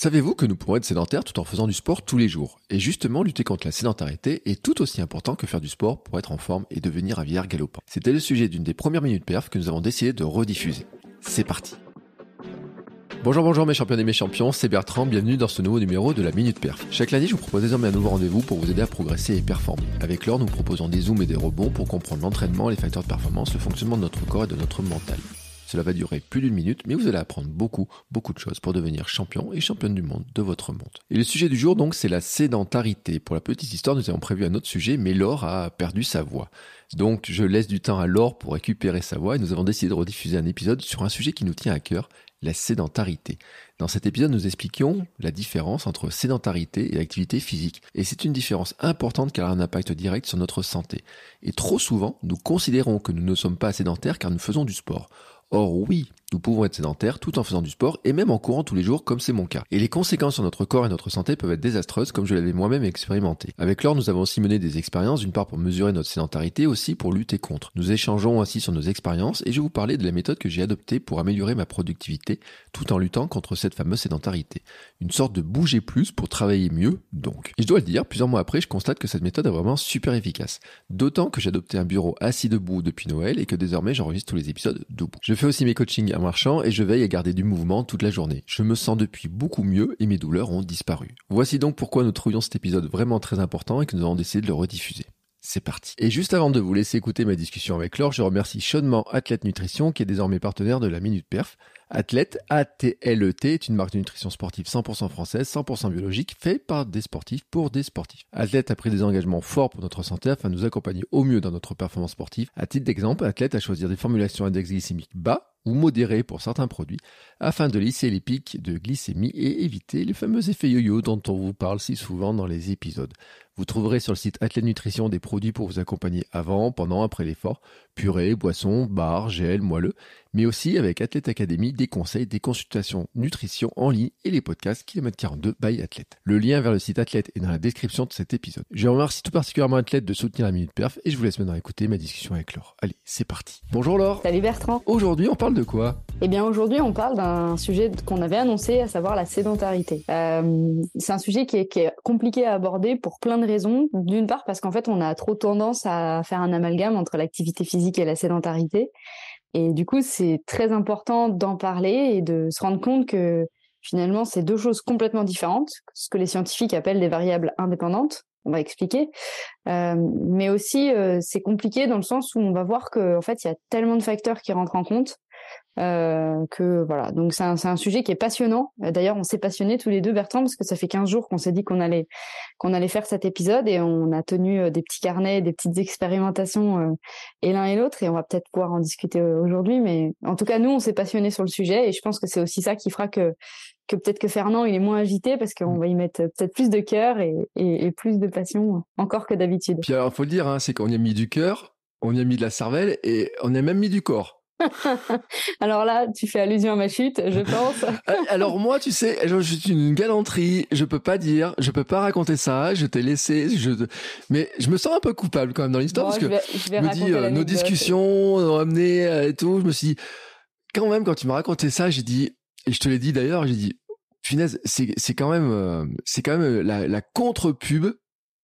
Savez-vous que nous pourrons être sédentaires tout en faisant du sport tous les jours Et justement, lutter contre la sédentarité est tout aussi important que faire du sport pour être en forme et devenir un vieillard galopant. C'était le sujet d'une des premières minutes perf que nous avons décidé de rediffuser. C'est parti Bonjour, bonjour mes champions et mes champions, c'est Bertrand, bienvenue dans ce nouveau numéro de la Minute Perf. Chaque lundi, je vous propose désormais un nouveau rendez-vous pour vous aider à progresser et performer. Avec l'or, nous proposons des zooms et des rebonds pour comprendre l'entraînement, les facteurs de performance, le fonctionnement de notre corps et de notre mental. Cela va durer plus d'une minute, mais vous allez apprendre beaucoup, beaucoup de choses pour devenir champion et championne du monde de votre monde. Et le sujet du jour, donc, c'est la sédentarité. Pour la petite histoire, nous avons prévu un autre sujet, mais Laure a perdu sa voix. Donc, je laisse du temps à Laure pour récupérer sa voix et nous avons décidé de rediffuser un épisode sur un sujet qui nous tient à cœur, la sédentarité. Dans cet épisode, nous expliquions la différence entre sédentarité et activité physique. Et c'est une différence importante car elle a un impact direct sur notre santé. Et trop souvent, nous considérons que nous ne sommes pas sédentaires car nous faisons du sport. Or oui, nous pouvons être sédentaires tout en faisant du sport et même en courant tous les jours comme c'est mon cas. Et les conséquences sur notre corps et notre santé peuvent être désastreuses comme je l'avais moi-même expérimenté. Avec Laure, nous avons aussi mené des expériences, d'une part pour mesurer notre sédentarité, aussi pour lutter contre. Nous échangeons ainsi sur nos expériences et je vais vous parler de la méthode que j'ai adoptée pour améliorer ma productivité tout en luttant contre cette fameuse sédentarité. Une sorte de bouger plus pour travailler mieux, donc. Et je dois le dire, plusieurs mois après, je constate que cette méthode est vraiment super efficace. D'autant que j'ai adopté un bureau assis debout depuis Noël et que désormais j'enregistre tous les épisodes debout. Je fais aussi mes coachings marchant et je veille à garder du mouvement toute la journée. Je me sens depuis beaucoup mieux et mes douleurs ont disparu. Voici donc pourquoi nous trouvions cet épisode vraiment très important et que nous avons décidé de le rediffuser. C'est parti. Et juste avant de vous laisser écouter ma discussion avec Laure, je remercie chaudement Athlète Nutrition qui est désormais partenaire de la Minute Perf. Athlète, A-T-L-E-T, est une marque de nutrition sportive 100% française, 100% biologique, faite par des sportifs pour des sportifs. Athlète a pris des engagements forts pour notre santé afin de nous accompagner au mieux dans notre performance sportive. À titre d'exemple, Athlète a choisi des formulations index glycémique bas ou modéré pour certains produits afin de lisser les pics de glycémie et éviter les fameux effets yo-yo dont on vous parle si souvent dans les épisodes. Vous trouverez sur le site Athlète Nutrition des produits pour vous accompagner avant, pendant, après l'effort, purée, boissons, barres, gel, moelleux, mais aussi avec Athlète Academy des conseils, des consultations nutrition en ligne et les podcasts Kilomètre 42 by Athlète. Le lien vers le site Athlète est dans la description de cet épisode. Je remercie tout particulièrement Athlète de soutenir la Minute Perf et je vous laisse maintenant écouter ma discussion avec Laure. Allez, c'est parti. Bonjour Laure. Salut Bertrand. Aujourd'hui, on parle de quoi? Eh bien, aujourd'hui, on parle d'un sujet qu'on avait annoncé, à savoir la sédentarité. Euh, c'est un sujet qui est, qui est compliqué à aborder pour plein de D'une part, parce qu'en fait, on a trop tendance à faire un amalgame entre l'activité physique et la sédentarité. Et du coup, c'est très important d'en parler et de se rendre compte que finalement, c'est deux choses complètement différentes, ce que les scientifiques appellent des variables indépendantes. On va expliquer. Euh, mais aussi, euh, c'est compliqué dans le sens où on va voir qu'en en fait, il y a tellement de facteurs qui rentrent en compte euh, que voilà, donc c'est un, un, sujet qui est passionnant. D'ailleurs, on s'est passionnés tous les deux, Bertrand, parce que ça fait 15 jours qu'on s'est dit qu'on allait qu'on allait faire cet épisode et on a tenu euh, des petits carnets, des petites expérimentations euh, et l'un et l'autre et on va peut-être pouvoir en discuter aujourd'hui. Mais en tout cas, nous, on s'est passionnés sur le sujet et je pense que c'est aussi ça qui fera que que peut-être que Fernand il est moins agité parce qu'on mm. va y mettre peut-être plus de cœur et, et, et, plus de passion encore que d'habitude. Puis alors, faut le dire, hein, c'est qu'on y a mis du cœur, on y a mis de la cervelle et on y a même mis du corps. Alors là, tu fais allusion à ma chute, je pense. Euh, alors moi, tu sais, je, suis une galanterie, je peux pas dire, je peux pas raconter ça, je t'ai laissé, je, mais je me sens un peu coupable quand même dans l'histoire parce que je, me dis euh, nos discussions ont amené euh, et tout, je me suis dit quand même quand tu m'as raconté ça, j'ai dit et je te l'ai dit d'ailleurs, j'ai dit finesse, c'est c'est quand même c'est quand même la, la contre pub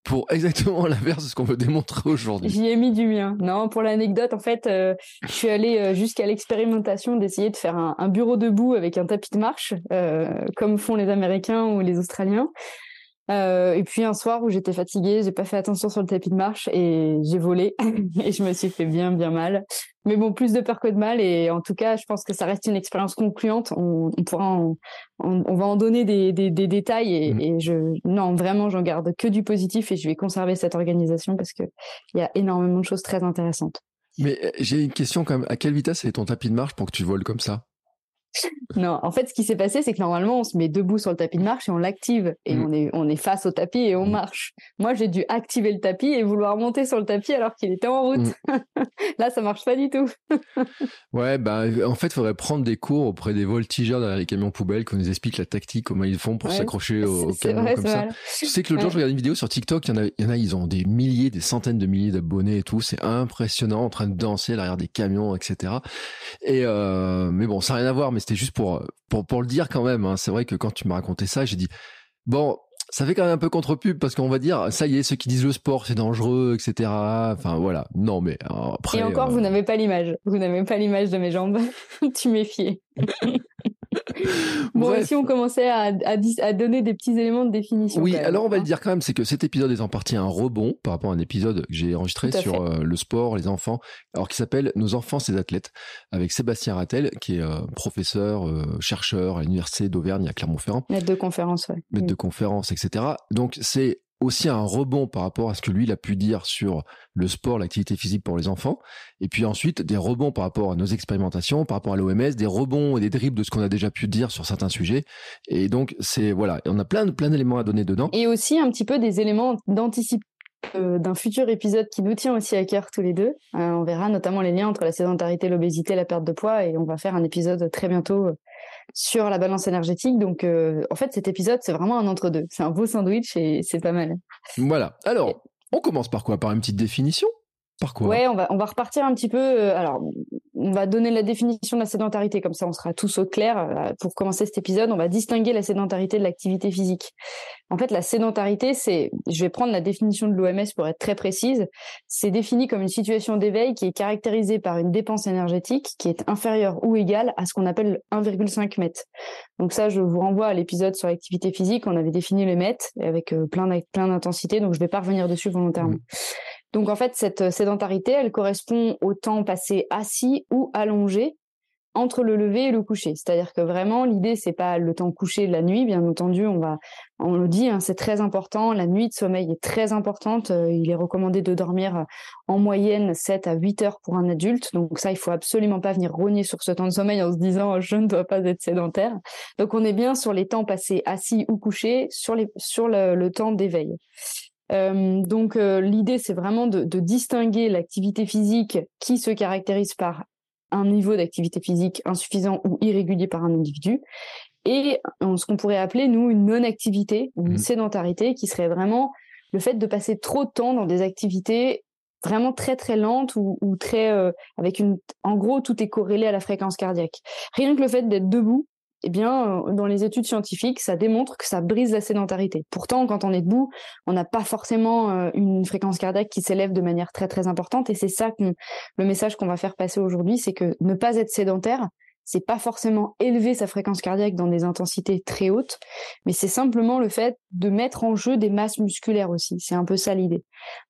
pour exactement l'inverse de ce qu'on veut démontrer aujourd'hui. J'y ai mis du mien. Non, pour l'anecdote, en fait, euh, je suis allée euh, jusqu'à l'expérimentation d'essayer de faire un, bureau debout avec un tapis de marche, euh, comme font les Américains ou les Australiens. Euh, et puis un soir où j'étais fatiguée, j'ai pas fait attention sur le tapis de marche et j'ai volé et je me suis fait bien bien mal. Mais bon, plus de peur que de mal et en tout cas, je pense que ça reste une expérience concluante. On, on pourra, en, on, on, va en donner des, des, des détails et, mmh. et, je, non, vraiment, j'en garde que du positif et je vais conserver cette organisation parce que il y a énormément de choses très intéressantes. Mais euh, j'ai une question quand même. À quelle vitesse est ton tapis de marche pour que tu voles comme ça? Non, en fait, ce qui s'est passé, c'est que normalement, on se met debout sur le tapis de marche et on l'active. Et mm. on, est, on est face au tapis et on mm. marche. Moi, j'ai dû activer le tapis et vouloir monter sur le tapis alors qu'il était en route. Mm. Là, ça marche pas du tout. ouais, bah, en fait, il faudrait prendre des cours auprès des voltigeurs derrière les camions poubelles qu'on nous explique la tactique, comment ils font pour s'accrocher au, camion comme ça. Tu sais que l'autre jour, je regardais une vidéo sur TikTok, il y, en a, y en a, ils ont des milliers, des centaines de milliers d'abonnés et tout. C'est impressionnant en train de danser derrière des camions, etc. Et, euh, mais bon, ça n'a rien à voir, mais c'était juste pour, pour, pour le dire quand même. Hein. C'est vrai que quand tu m'as raconté ça, j'ai dit, bon, ça fait quand même un peu contre-pub parce qu'on va dire, ça y est, ceux qui disent le sport c'est dangereux, etc. Enfin voilà. Non mais après. Et encore, vous n'avez pas l'image. Vous n'avez pas l'image de mes jambes. tu méfies. bon, si on commençait à, à, donner des petits éléments de définition. Oui, alors on va le dire quand même, c'est que cet épisode est en partie un rebond par rapport à un épisode que j'ai enregistré sur euh, le sport, les enfants, alors qui s'appelle Nos enfants, ces athlètes, avec Sébastien Rattel, qui est euh, professeur, euh, chercheur à l'université d'Auvergne à Clermont-Ferrand. Maître de conférence, ouais. Maître de conférence, etc. Donc c'est aussi un rebond par rapport à ce que lui il a pu dire sur le sport, l'activité physique pour les enfants, et puis ensuite des rebonds par rapport à nos expérimentations, par rapport à l'OMS, des rebonds et des dribbles de ce qu'on a déjà pu dire sur certains sujets. Et donc c'est voilà, on a plein de plein d'éléments à donner dedans. Et aussi un petit peu des éléments d'anticipation euh, d'un futur épisode qui nous tient aussi à cœur tous les deux. Euh, on verra notamment les liens entre la sédentarité, l'obésité, la perte de poids, et on va faire un épisode très bientôt euh, sur la balance énergétique. Donc, en fait, cet épisode, c'est vraiment un entre-deux. C'est un beau sandwich et c'est pas mal. Voilà. Alors, on commence par quoi? Par une petite définition? Par quoi? Ouais, on va, on va repartir un petit peu. alors, on va donner la définition de la sédentarité, comme ça on sera tous au clair. Euh, pour commencer cet épisode, on va distinguer la sédentarité de l'activité physique. En fait, la sédentarité, c'est, je vais prendre la définition de l'OMS pour être très précise, c'est défini comme une situation d'éveil qui est caractérisée par une dépense énergétique qui est inférieure ou égale à ce qu'on appelle 1,5 mètres. Donc ça, je vous renvoie à l'épisode sur l'activité physique, on avait défini les mètres avec euh, plein d'intensité, donc je ne vais pas revenir dessus volontairement. Donc en fait, cette euh, sédentarité, elle correspond au temps passé assis ou allongé entre le lever et le coucher. C'est-à-dire que vraiment, l'idée, c'est pas le temps couché de la nuit, bien entendu, on va, on le dit, hein, c'est très important. La nuit de sommeil est très importante. Euh, il est recommandé de dormir euh, en moyenne 7 à 8 heures pour un adulte. Donc ça, il faut absolument pas venir rogner sur ce temps de sommeil en se disant je ne dois pas être sédentaire. Donc on est bien sur les temps passés assis ou couchés, sur les, sur le temps d'éveil. Euh, donc euh, l'idée, c'est vraiment de, distinguer l'activité physique qui se caractérise par un niveau d'activité physique insuffisant ou irrégulier par un individu, et ce qu'on pourrait appeler, nous, une non-activité ou une mmh. sédentarité, qui serait vraiment le fait de passer trop de temps dans des activités vraiment très très lentes ou, très euh, avec une en gros tout est corrélé à la fréquence cardiaque rien que le fait d'être debout eh bien, euh, dans les études scientifiques, ça démontre que ça brise la sédentarité. Pourtant, quand on est debout, on n'a pas forcément euh, une fréquence cardiaque qui s'élève de manière très très importante. Et c'est ça le message qu'on va faire passer aujourd'hui, c'est que ne pas être sédentaire, c'est pas forcément élever sa fréquence cardiaque dans des intensités très hautes, mais c'est simplement le fait de mettre en jeu des masses musculaires aussi. C'est un peu ça l'idée.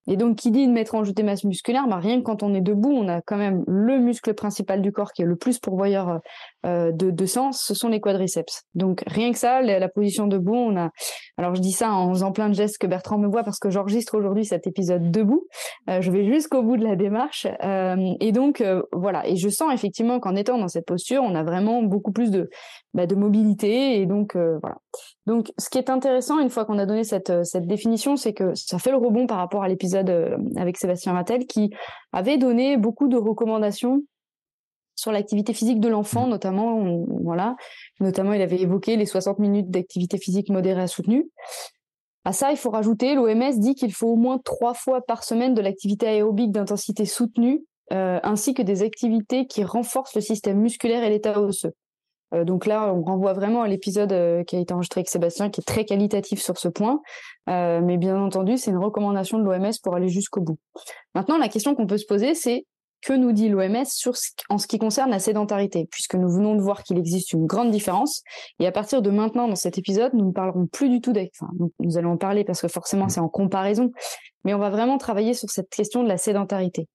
Et donc, qui dit de mettre en jeu des masses musculaires, bah, rien que quand on est debout, on a quand même le muscle principal du corps qui est le plus pourvoyeur euh, de, sens, ce sont les quadriceps. Donc, rien que ça, la, position debout, on a. Alors, je dis ça en faisant plein de gestes que Bertrand me voit parce que j'enregistre aujourd'hui cet épisode debout. Euh, je vais jusqu'au bout de la démarche. Euh, et donc, voilà. Et je sens effectivement qu'en étant dans cette posture, on a vraiment beaucoup plus de, bah, de mobilité. Et donc, voilà. Donc, ce qui est intéressant, une fois qu'on a donné cette, cette définition, c'est que ça fait le rebond par rapport à l'épisode euh, avec Sébastien Rattel, qui avait donné beaucoup de recommandations sur l'activité physique de l'enfant, mmh. notamment, voilà, notamment il avait évoqué les 60 minutes d'activité physique modérée à soutenue. À ça, il faut rajouter, l'OMS dit qu'il faut au moins trois fois par semaine de l'activité aérobique d'intensité soutenue, euh, ainsi que des activités qui renforcent le système musculaire et l'état osseux. Euh, donc là, on renvoie vraiment à l'épisode euh, qui a été enregistré avec Sébastien, qui est très qualitatif sur ce point. Euh, mais bien entendu, c'est une recommandation de l'OMS pour aller jusqu'au bout. Maintenant, la question qu'on peut se poser, c'est que nous dit l'OMS en ce qui concerne la sédentarité, puisque nous venons de voir qu'il existe une grande différence. Et à partir de maintenant, dans cet épisode, nous ne parlerons plus du tout enfin, nous allons en parler parce que forcément c'est en comparaison, mais on va vraiment travailler sur cette question de la sédentarité.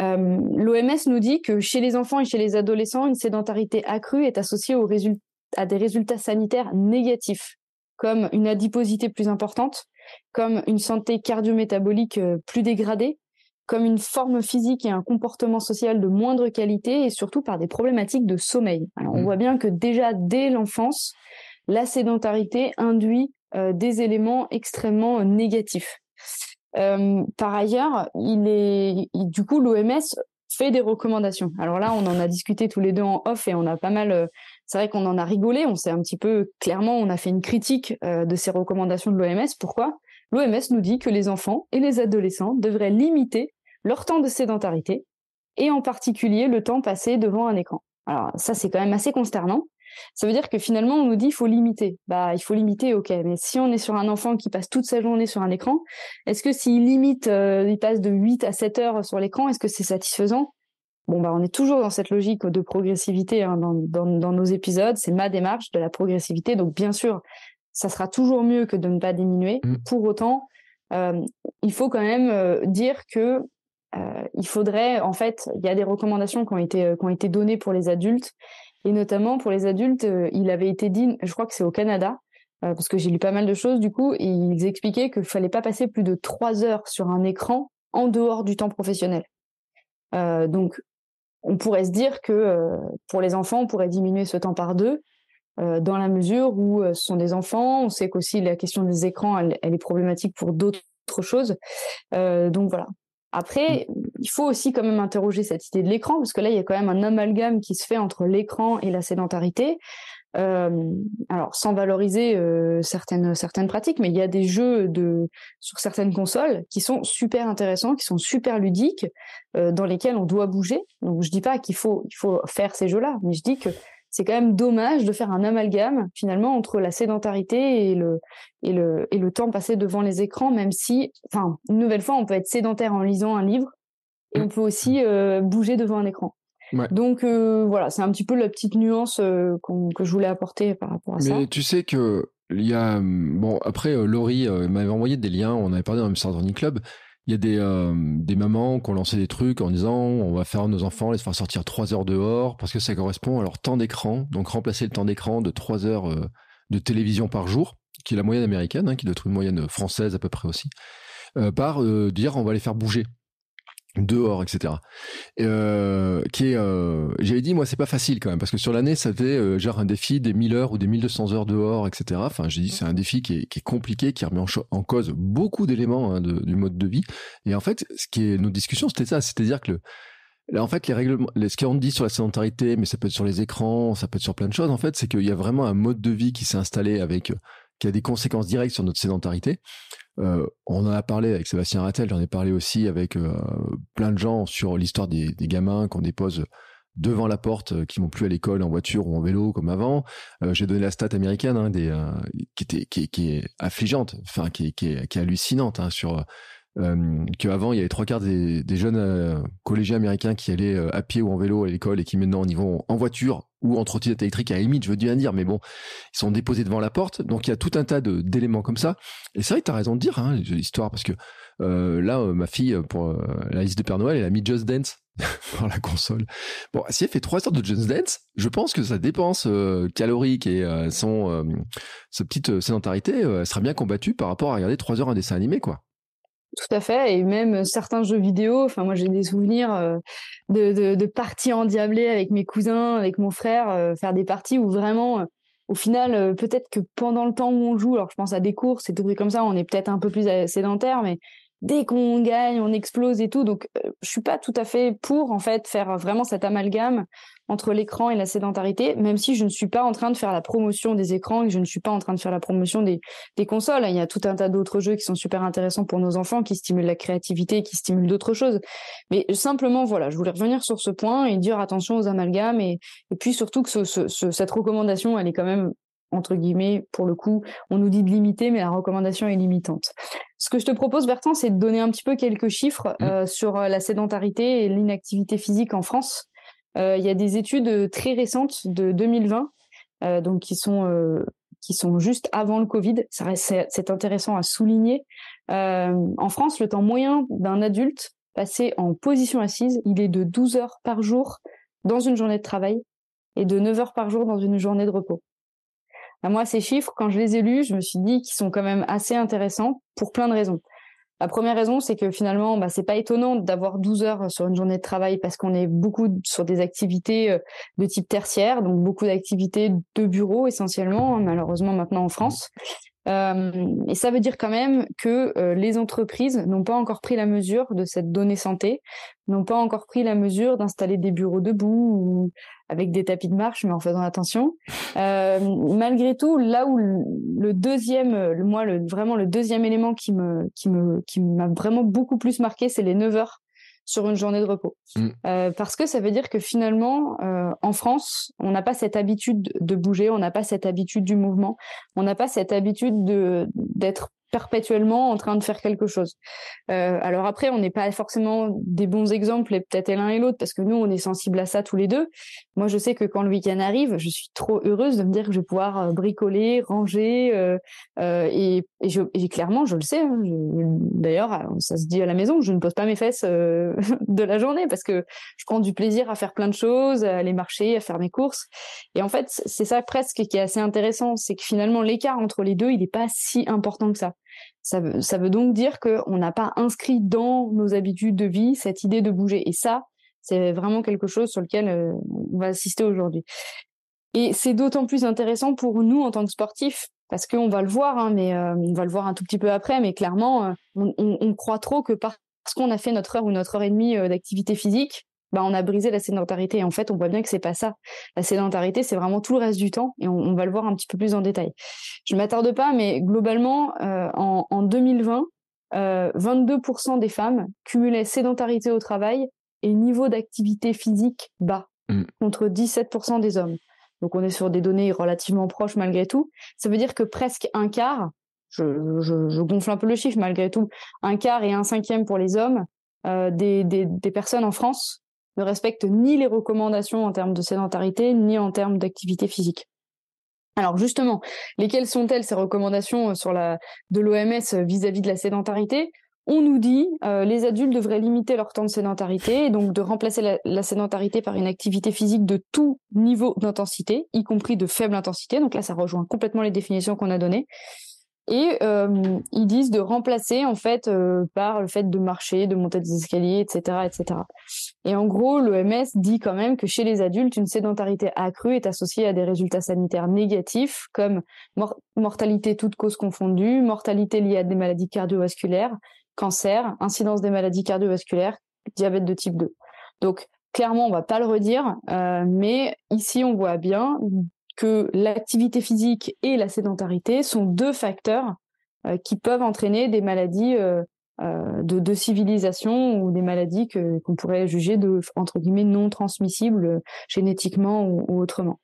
Euh, L'OMS nous dit que chez les enfants et chez les adolescents, une sédentarité accrue est associée à des résultats sanitaires négatifs, comme une adiposité plus importante, comme une santé cardio-métabolique euh, plus dégradée, comme une forme physique et un comportement social de moindre qualité et surtout par des problématiques de sommeil. on mmh. voit bien que déjà dès l'enfance, la sédentarité induit euh, des éléments extrêmement négatifs. Euh, par ailleurs, du coup, l'OMS fait des recommandations. Alors là, on en a discuté tous les deux en off et on a pas mal. Euh, c'est vrai qu'on en a rigolé. On s'est un petit peu clairement, on a fait une critique euh, de ces recommandations de l'OMS. Pourquoi? L'OMS nous dit que les enfants et les adolescents devraient limiter leur temps de sédentarité et en particulier le temps passé devant un écran. Alors ça, c'est quand même assez consternant. Ça veut dire que finalement, on nous dit il faut limiter. Bah, il faut limiter, ok. Mais si on est sur un enfant qui passe toute sa journée sur un écran, est-ce que s'il limite, euh, il passe de 8 à 7 heures sur l'écran, est-ce que c'est satisfaisant? Bon, bah, on est toujours dans cette logique de progressivité hein, dans, dans, nos épisodes. C'est ma démarche de la progressivité. Donc, bien sûr, ça sera toujours mieux que de ne pas diminuer. Mmh. Pour autant, euh, il faut quand même euh, dire que euh, il faudrait, en fait, il y a des recommandations qui ont été, qui ont été données pour les adultes, et notamment pour les adultes, euh, il avait été dit, je crois que c'est au Canada, parce que j'ai lu pas mal de choses du coup, ils expliquaient qu'il fallait pas passer plus de trois heures sur un écran en dehors du temps professionnel. donc, on pourrait se dire que pour les enfants, on pourrait diminuer ce temps par deux, dans la mesure où ce sont des enfants. On sait qu'aussi la question des écrans, elle, elle est problématique pour d'autres choses. donc voilà, après, il faut aussi quand même interroger cette idée de l'écran, parce que là, il y a quand même un amalgame qui se fait entre l'écran et la sédentarité. Euh, alors, sans valoriser euh, certaines certaines pratiques, mais il y a des jeux de sur certaines consoles qui sont super intéressants, qui sont super ludiques, euh, dans lesquels on doit bouger. Donc, je dis pas qu'il faut il faut faire ces jeux-là, mais je dis que c'est quand même dommage de faire un amalgame finalement entre la sédentarité et le, et le, et le temps passé devant les écrans, même si, enfin, une nouvelle fois, on peut être sédentaire en lisant un livre et on peut aussi euh, bouger devant un écran. Donc euh, voilà, c'est un petit peu la petite nuance euh, que je voulais apporter par rapport à ça. Mais tu sais que il y a bon après Laurie m'avait envoyé des liens, on avait parlé dans le Hamster Club il y a des, euh, des mamans qui ont lancé des trucs en disant on va faire nos enfants les faire sortir trois heures dehors parce que ça correspond à leur temps d'écran. Donc remplacer le temps d'écran de trois heures euh, de télévision par jour, qui est la moyenne américaine, hein, qui doit être une moyenne française à peu près aussi, euh, par dire on va les faire bouger dehors, etc. Euh, qui est, euh, j'avais dit moi c'est pas facile quand même parce que sur l'année ça fait euh, genre un défi des 1000 heures ou des 1200 heures dehors, etc. Enfin j'ai dit c'est un défi qui est, qui est, compliqué, qui remet en, en cause beaucoup d'éléments hein, du mode de vie. Et en fait ce qui est nos discussions c'était ça, c'est-à-dire que le, Là, en fait, les règlements, ce qu'on dit sur la sédentarité, mais ça peut être sur les écrans, ça peut être sur plein de choses. En fait, c'est qu'il y a vraiment un mode de vie qui s'est installé avec, qui a des conséquences directes sur notre sédentarité. Euh, on en a parlé avec Sébastien Rattel, j'en ai parlé aussi avec euh, plein de gens sur l'histoire des, gamins qu'on dépose devant la porte, euh, qui vont plus à l'école en voiture ou en vélo comme avant. J'ai donné la stat américaine hein, des, qui, était, qui, est affligeante, enfin qui, qui, est, qui est hallucinante hein, sur euh, qu'avant il y avait trois quarts des, jeunes collégiens américains qui allaient à pied ou en vélo à l'école et qui maintenant y vont en voiture ou en trottinette électrique à la limite, je veux bien dire, mais bon, ils sont déposés devant la porte. Donc il y a tout un tas d'éléments comme ça. Et c'est vrai que as raison de dire hein, l'histoire, parce que euh, là, euh, ma fille, pour euh, la liste de Père Noël, elle a mis Just Dance pour la console. Bon, si elle fait trois heures de Just Dance, je pense que sa dépense calorique et son sa petite sédentarité sera bien combattue par rapport à regarder trois heures un dessin animé, quoi. Tout à fait, et même certains jeux vidéo. Enfin, moi, j'ai des souvenirs euh, de, de, de, parties endiablées avec mes cousins, avec mon frère, euh, faire des parties où vraiment, euh, au final, peut-être que pendant le temps où on joue, alors je pense à des courses et tout comme ça, on est peut-être un peu plus sédentaire, mais dès qu'on gagne, on explose et tout. Donc, euh, je suis pas tout à fait pour en fait faire vraiment cet amalgame entre l'écran et la sédentarité, même si je ne suis pas en train de faire la promotion des écrans et je ne suis pas en train de faire la promotion des, consoles. Il y a tout un tas d'autres jeux qui sont super intéressants pour nos enfants, qui stimulent la créativité, qui stimulent d'autres choses. Mais simplement, voilà, je voulais revenir sur ce point et dire attention aux amalgames et, puis surtout que ce, ce, cette recommandation, elle est quand même entre guillemets, pour le coup, on nous dit de limiter, mais la recommandation est limitante. Ce que je te propose, Bertrand, c'est de donner un petit peu quelques chiffres mmh. euh, sur euh, la sédentarité et l'inactivité physique en France. Euh, il y a des études très récentes de 2020, donc qui sont qui sont juste avant le Covid. C'est intéressant à souligner. en France, le temps moyen d'un adulte passé en position assise, il est de 12 heures par jour dans une journée de travail et de 9 heures par jour dans une journée de repos. Moi, ces chiffres, quand je les ai lus, je me suis dit qu'ils sont quand même assez intéressants pour plein de raisons. La première raison, c'est que finalement, bah, c'est pas étonnant d'avoir 12 heures sur une journée de travail parce qu'on est beaucoup sur des activités euh, de type tertiaire, donc beaucoup d'activités de bureau essentiellement, malheureusement maintenant en France. Euh, et ça veut dire quand même que euh, les entreprises n'ont pas encore pris la mesure de cette donnée santé, n'ont pas encore pris la mesure d'installer des bureaux debout ou avec des tapis de marche, mais en faisant attention. Euh, malgré tout, là où le, deuxième, moi, vraiment le deuxième élément qui me, qui me, qui m'a vraiment beaucoup plus marqué, c'est les 9 heures sur une journée de repos. Mm. Euh, parce que ça veut dire que finalement, euh, en France, on n'a pas cette habitude de bouger, on n'a pas cette habitude du mouvement, on n'a pas cette habitude de d'être perpétuellement en train de faire quelque chose. Euh, alors après, on n'est pas forcément des bons exemples, et peut-être l'un et l'autre, parce que nous, on est sensibles à ça tous les deux. Moi, je sais que quand le week-end arrive, je suis trop heureuse de me dire que je vais pouvoir euh, bricoler, ranger, euh, euh, et, et, je, et, clairement, je le sais. Hein, D'ailleurs, ça se dit à la maison, je ne pose pas mes fesses euh, de la journée, parce que je prends du plaisir à faire plein de choses, à aller marcher, à faire mes courses. Et en fait, c'est ça presque qui est assez intéressant, c'est que finalement, l'écart entre les deux, il n'est pas si important que ça. Ça veut, donc dire qu'on n'a pas inscrit dans nos habitudes de vie cette idée de bouger. Et ça, c'est vraiment quelque chose sur lequel euh, on va assister aujourd'hui. Et c'est d'autant plus intéressant pour nous en tant que sportifs, parce qu'on va le voir, hein, mais euh, on va le voir un tout petit peu après, mais clairement, euh, on, croit trop que parce qu'on a fait notre heure ou notre heure et demie d'activité physique, bah, on a brisé la sédentarité. Et en fait, on voit bien que c'est pas ça. La sédentarité, c'est vraiment tout le reste du temps, et on, va le voir un petit peu plus en détail. Je m'attarde pas, mais globalement, euh, en, en, 2020, euh, 22% des femmes cumulaient sédentarité au travail et niveau d'activité physique bas, mm. contre 17% des hommes. Donc on est sur des données relativement proches malgré tout. Ça veut dire que presque un quart, je, je, je gonfle un peu le chiffre malgré tout, un quart et un cinquième pour les hommes euh, des, des, des, personnes en France ne respectent ni les recommandations en termes de sédentarité, ni en termes d'activité physique. Alors justement, lesquelles sont-elles ces recommandations euh, de l'OMS euh, vis-à-vis de la sédentarité? On nous dit euh, les adultes devraient limiter leur temps de sédentarité et donc de remplacer la, la sédentarité par une activité physique de tout niveau d'intensité, y compris de faible intensité. Donc là, ça rejoint complètement les définitions qu'on a données et euh, ils disent de remplacer en fait euh, par le fait de marcher, de monter des escaliers, etc., etc. Et en gros, l'OMS dit quand même que chez les adultes, une sédentarité accrue est associée à des résultats sanitaires négatifs comme mortalité toute cause confondue, mortalité liée à des maladies cardiovasculaires, cancer, incidence des maladies cardiovasculaires, diabète de type 2. Donc clairement, on va pas le redire, euh, mais ici on voit bien que l'activité physique et la sédentarité sont deux facteurs euh, qui peuvent entraîner des maladies euh, euh, de, civilisation ou des maladies que qu'on pourrait juger de entre guillemets non transmissibles génétiquement ou, autrement.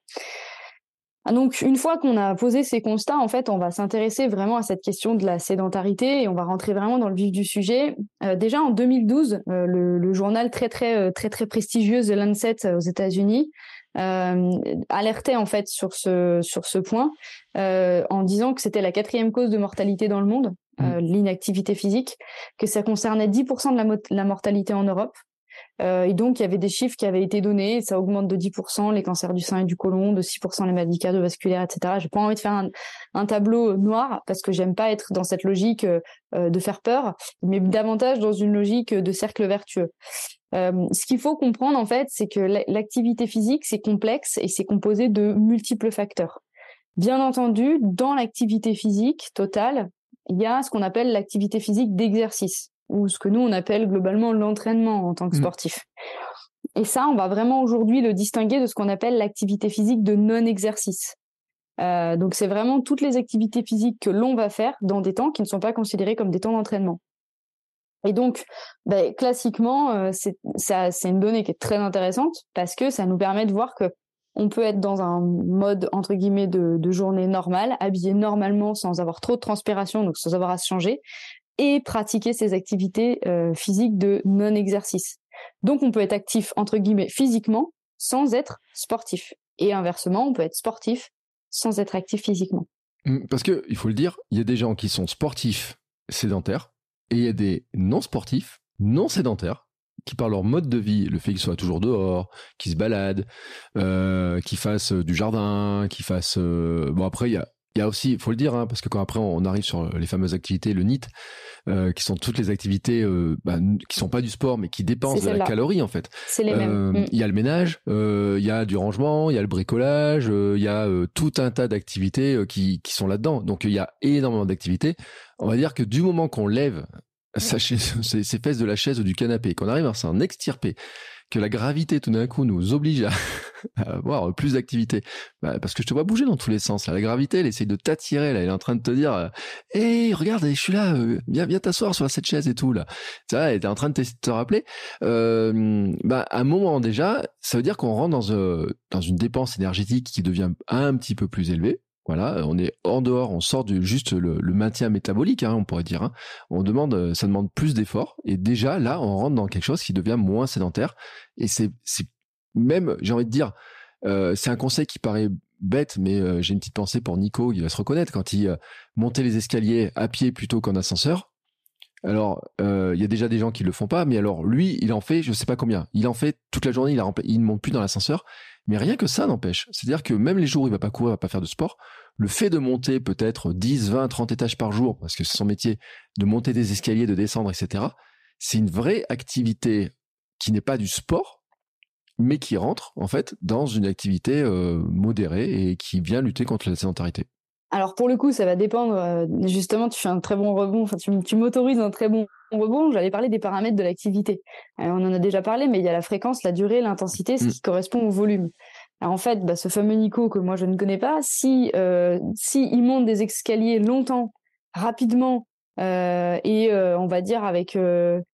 Ah, donc une fois qu'on a posé ces constats, en fait, on va s'intéresser vraiment à cette question de la sédentarité et on va rentrer vraiment dans le vif du sujet. Déjà en 2012, euh, le, le, journal très très très très prestigieux The Lancet aux États-Unis euh, alertait en fait sur ce sur ce point euh, en disant que c'était la quatrième cause de mortalité dans le monde, euh, mmh. l'inactivité physique, que ça concernait 10% de la, la mortalité en Europe. Euh, et donc, il y avait des chiffres qui avaient été donnés. Ça augmente de 10% les cancers du sein et du côlon, de 6% les maladies cardiovasculaires, etc. J'ai pas envie de faire un, un, tableau noir parce que j'aime pas être dans cette logique euh, de faire peur, mais davantage dans une logique de cercle vertueux. Euh, ce qu'il faut comprendre en fait, c'est que l'activité physique c'est complexe et c'est composé de multiples facteurs. Bien entendu, dans l'activité physique totale, il y a ce qu'on appelle l'activité physique d'exercice ou ce que nous on appelle globalement l'entraînement en tant que mmh. sportif. Et ça, on va vraiment aujourd'hui le distinguer de ce qu'on appelle l'activité physique de non-exercice. Euh, donc c'est vraiment toutes les activités physiques que l'on va faire dans des temps qui ne sont pas considérés comme des temps d'entraînement. Et donc, ben, classiquement, euh, c'est une donnée qui est très intéressante parce que ça nous permet de voir que on peut être dans un mode entre guillemets de, journée normale, habillé normalement sans avoir trop de transpiration, donc sans avoir à se changer, et pratiquer ces activités euh, physiques de non-exercice. Donc, on peut être actif entre guillemets physiquement sans être sportif. Et inversement, on peut être sportif sans être actif physiquement. Mmh, parce que il faut le dire, il y a des gens qui sont sportifs sédentaires et il y a des non-sportifs, non sédentaires, qui par leur mode de vie, le fait qu'ils soient toujours dehors, qu'ils se baladent, euh, qu'ils fassent du jardin, qu'ils fassent... Euh, bon après, il y a, il y a aussi, il faut le dire, hein, parce que quand après on arrive sur les fameuses activités, le NIT, euh, qui sont toutes les activités euh, bah, qui sont pas du sport, mais qui dépensent de la calorie en fait. C'est les mêmes. Euh, il y a le ménage, euh, il y a du rangement, il y a le bricolage, euh, il y a tout un tas d'activités qui, qui sont là-dedans. Donc il y a énormément d'activités. On va dire que du moment qu'on lève sa chaise, ses, ses fesses de la chaise ou du canapé, qu'on arrive à s'en extirper, que la gravité tout d'un coup nous oblige à, avoir plus d'activité bah, Parce que je te vois bouger dans tous les sens. La gravité, elle essaye de t'attirer. Là, elle est en train de te dire Hé, euh, regarde, je suis là, euh, viens, viens t'asseoir sur cette chaise et tout. là. Tu vois, elle est en train de te, rappeler. Euh, bah, à un moment déjà, ça veut dire qu'on rentre dans, euh, dans une dépense énergétique qui devient un petit peu plus élevée. Voilà, on est en dehors, on sort du juste le, maintien métabolique, hein, on pourrait dire. Hein. On demande, ça demande plus d'efforts, et déjà là, on rentre dans quelque chose qui devient moins sédentaire. Et c'est, même, j'ai envie de dire, euh, c'est un conseil qui paraît bête, mais euh, j'ai une petite pensée pour Nico, il va se reconnaître quand il euh, montait les escaliers à pied plutôt qu'en ascenseur. Alors, il y a déjà des gens qui le font pas, mais alors lui, il en fait, je sais pas combien. Il en fait toute la journée, il, il ne monte plus dans l'ascenseur. Mais rien que ça n'empêche. C'est-à-dire que même les jours où il va pas courir, il va pas faire de sport, le fait de monter peut-être 10, 20, 30 étages par jour, parce que c'est son métier, de monter des escaliers, de descendre, etc., c'est une vraie activité qui n'est pas du sport, mais qui rentre en fait dans une activité euh, modérée et qui vient lutter contre la sédentarité. Alors pour le coup, ça va dépendre. Euh, justement, tu fais un très bon rebond. Enfin, tu, tu m'autorises un très bon rebond. J'allais parler des paramètres de l'activité. Euh, on en a déjà parlé, mais il y a la fréquence, la durée, l'intensité, ce mm. qui correspond au volume. Alors en fait, bah, ce fameux Nico que moi je ne connais pas, si euh, si il monte des escaliers longtemps, rapidement et on va dire avec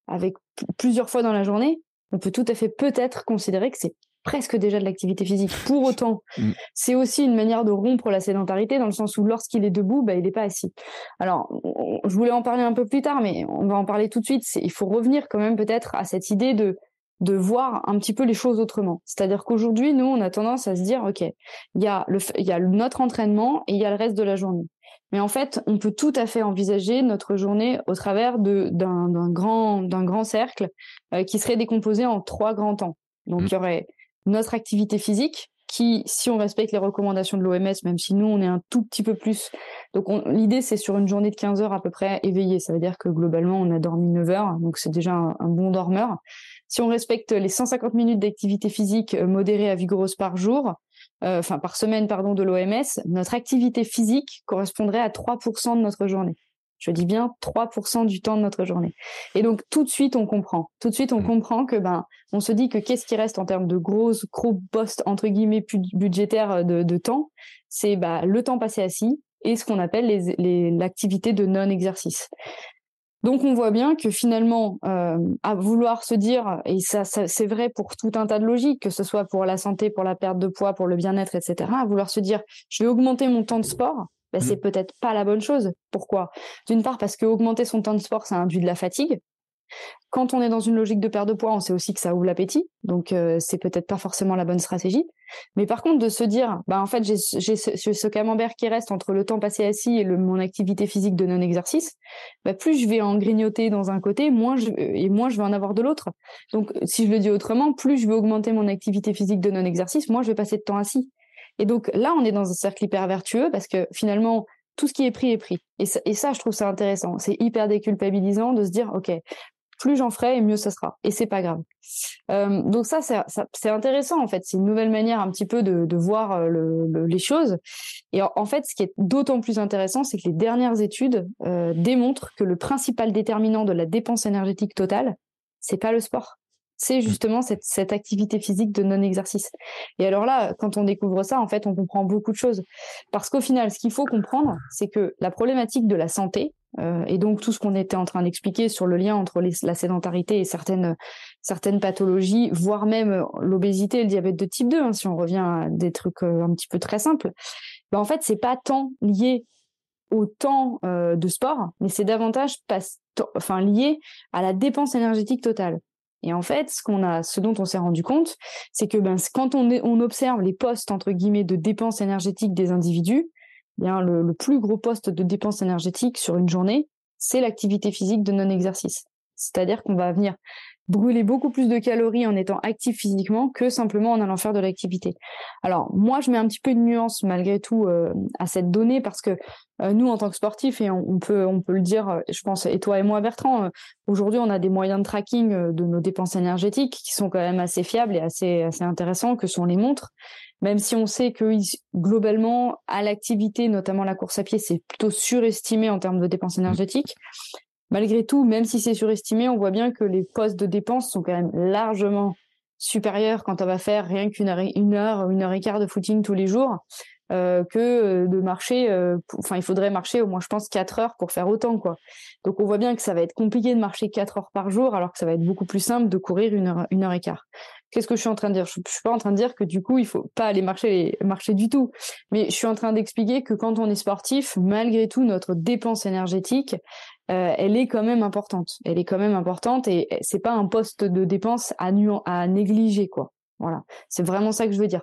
avec plusieurs fois dans la journée, on peut tout à fait peut-être considérer que c'est presque déjà de l'activité physique. Pour autant, mm. c'est aussi une manière de rompre la sédentarité dans le sens où lorsqu'il est debout, bah, il n'est pas assis. Alors, je voulais en parler un peu plus tard, mais on va en parler tout de suite. Il faut revenir quand même peut-être à cette idée de de voir un petit peu les choses autrement. C'est-à-dire qu'aujourd'hui, nous, on a tendance à se dire, OK, il y, a le, y a notre entraînement et il y a le reste de la journée. Mais en fait, on peut tout à fait envisager notre journée au travers d'un grand, grand cercle euh, qui serait décomposé en trois grands temps. Donc, mm. il y aurait notre activité physique, qui, si on respecte les recommandations de l'OMS, même si nous, on est un tout petit peu plus. Donc, l'idée, c'est sur une journée de 15 heures à peu près éveillé. Ça veut dire que globalement, on a dormi 9 heures, donc c'est déjà un, bon dormeur. Si on respecte les 150 minutes d'activité physique euh, modérée à vigoureuse par jour, euh, enfin par semaine, pardon, de l'OMS, notre activité physique correspondrait à 3% de notre journée. Je dis bien 3% du temps de notre journée. Et donc tout de suite on comprend. Tout de suite on mmh. comprend que ben on se dit que qu'est-ce qui reste en termes de gros gros postes entre guillemets budgétaires euh, de, temps, c'est bah, le temps passé assis et ce qu'on appelle l'activité de non-exercice. Donc on voit bien que finalement, euh, à vouloir se dire, et ça, ça c'est vrai pour tout un tas de logiques, que ce soit pour la santé, pour la perte de poids, pour le bien-être, etc., à vouloir se dire, je vais augmenter mon temps de sport, ben, c'est mmh. peut-être pas la bonne chose. Pourquoi? D'une part parce que augmenter son temps de sport, ça induit de la fatigue. Quand on est dans une logique de perte de poids, on sait aussi que ça ouvre l'appétit, donc euh, c'est peut-être pas forcément la bonne stratégie. Mais par contre, de se dire, bah en fait, j'ai ce, ce, camembert qui reste entre le temps passé assis et le, mon activité physique de non-exercice, bah plus je vais en grignoter dans un côté, moins je, et moins je vais en avoir de l'autre. Donc, si je le dis autrement, plus je vais augmenter mon activité physique de non-exercice, moins je vais passer de temps assis. Et donc là, on est dans un cercle hyper vertueux parce que finalement, tout ce qui est pris est pris. Et ça, je trouve ça intéressant. C'est hyper déculpabilisant de se dire, OK, plus j'en ferai mieux ça sera. Et c'est pas grave. Euh, donc ça, c'est intéressant en fait. C'est une nouvelle manière un petit peu de, voir euh, le, les choses. Et en, fait, ce qui est d'autant plus intéressant, c'est que les dernières études euh, démontrent que le principal déterminant de la dépense énergétique totale, c'est pas le sport c'est mmh. justement cette, cette, activité physique de non-exercice. Et alors là, quand on découvre ça, en fait, on comprend beaucoup de choses. Parce qu'au final, ce qu'il faut comprendre, c'est que la problématique de la santé, euh, et donc tout ce qu'on était en train d'expliquer sur le lien entre la sédentarité et certaines, certaines pathologies, voire même l'obésité et le diabète de type 2, hein, si on revient à des trucs euh, un petit peu très simples, ben en fait, c'est pas tant lié au temps euh, de sport, mais c'est davantage pas, enfin, lié à la dépense énergétique totale. Et en fait, ce qu'on a, ce dont on s'est rendu compte, c'est que ben, quand on, observe les postes entre guillemets de dépenses énergétiques des individus, eh le, le plus gros poste de dépenses énergétiques sur une journée, c'est l'activité physique de non-exercice. C'est-à-dire qu'on va venir brûler beaucoup plus de calories en étant actif physiquement que simplement en allant faire de l'activité. Alors moi, je mets un petit peu de nuance malgré tout euh, à cette donnée parce que euh, nous, en tant que sportifs, et on, peut on peut le dire, euh, je pense, et toi et moi, Bertrand, aujourd'hui, on a des moyens de tracking de nos dépenses énergétiques qui sont quand même assez fiables et assez assez intéressants, que sont les montres. Même si on sait que globalement, à l'activité, notamment la course à pied, c'est plutôt surestimé en termes de dépenses énergétiques malgré tout, même si c'est surestimé, on voit bien que les postes de dépenses sont quand même largement supérieure quand on va faire rien qu'une heure, une heure, une heure et quart de footing tous les jours euh, que euh, de marcher. Euh, enfin, il faudrait marcher au moins, je pense, quatre heures pour faire autant, quoi. Donc, on voit bien que ça va être compliqué de marcher quatre heures par jour, alors que ça va être beaucoup plus simple de courir une heure, une heure et quart. Qu'est-ce que je suis en train de dire? Je, je suis pas en train de dire que du coup, il faut pas aller marcher, marcher du tout. Mais je suis en train d'expliquer que quand on est sportif, malgré tout, notre dépense énergétique, euh, elle est quand même importante. Elle est quand même importante et c'est pas un poste de dépense à, à négliger, quoi. Voilà, c'est vraiment ça que je veux dire.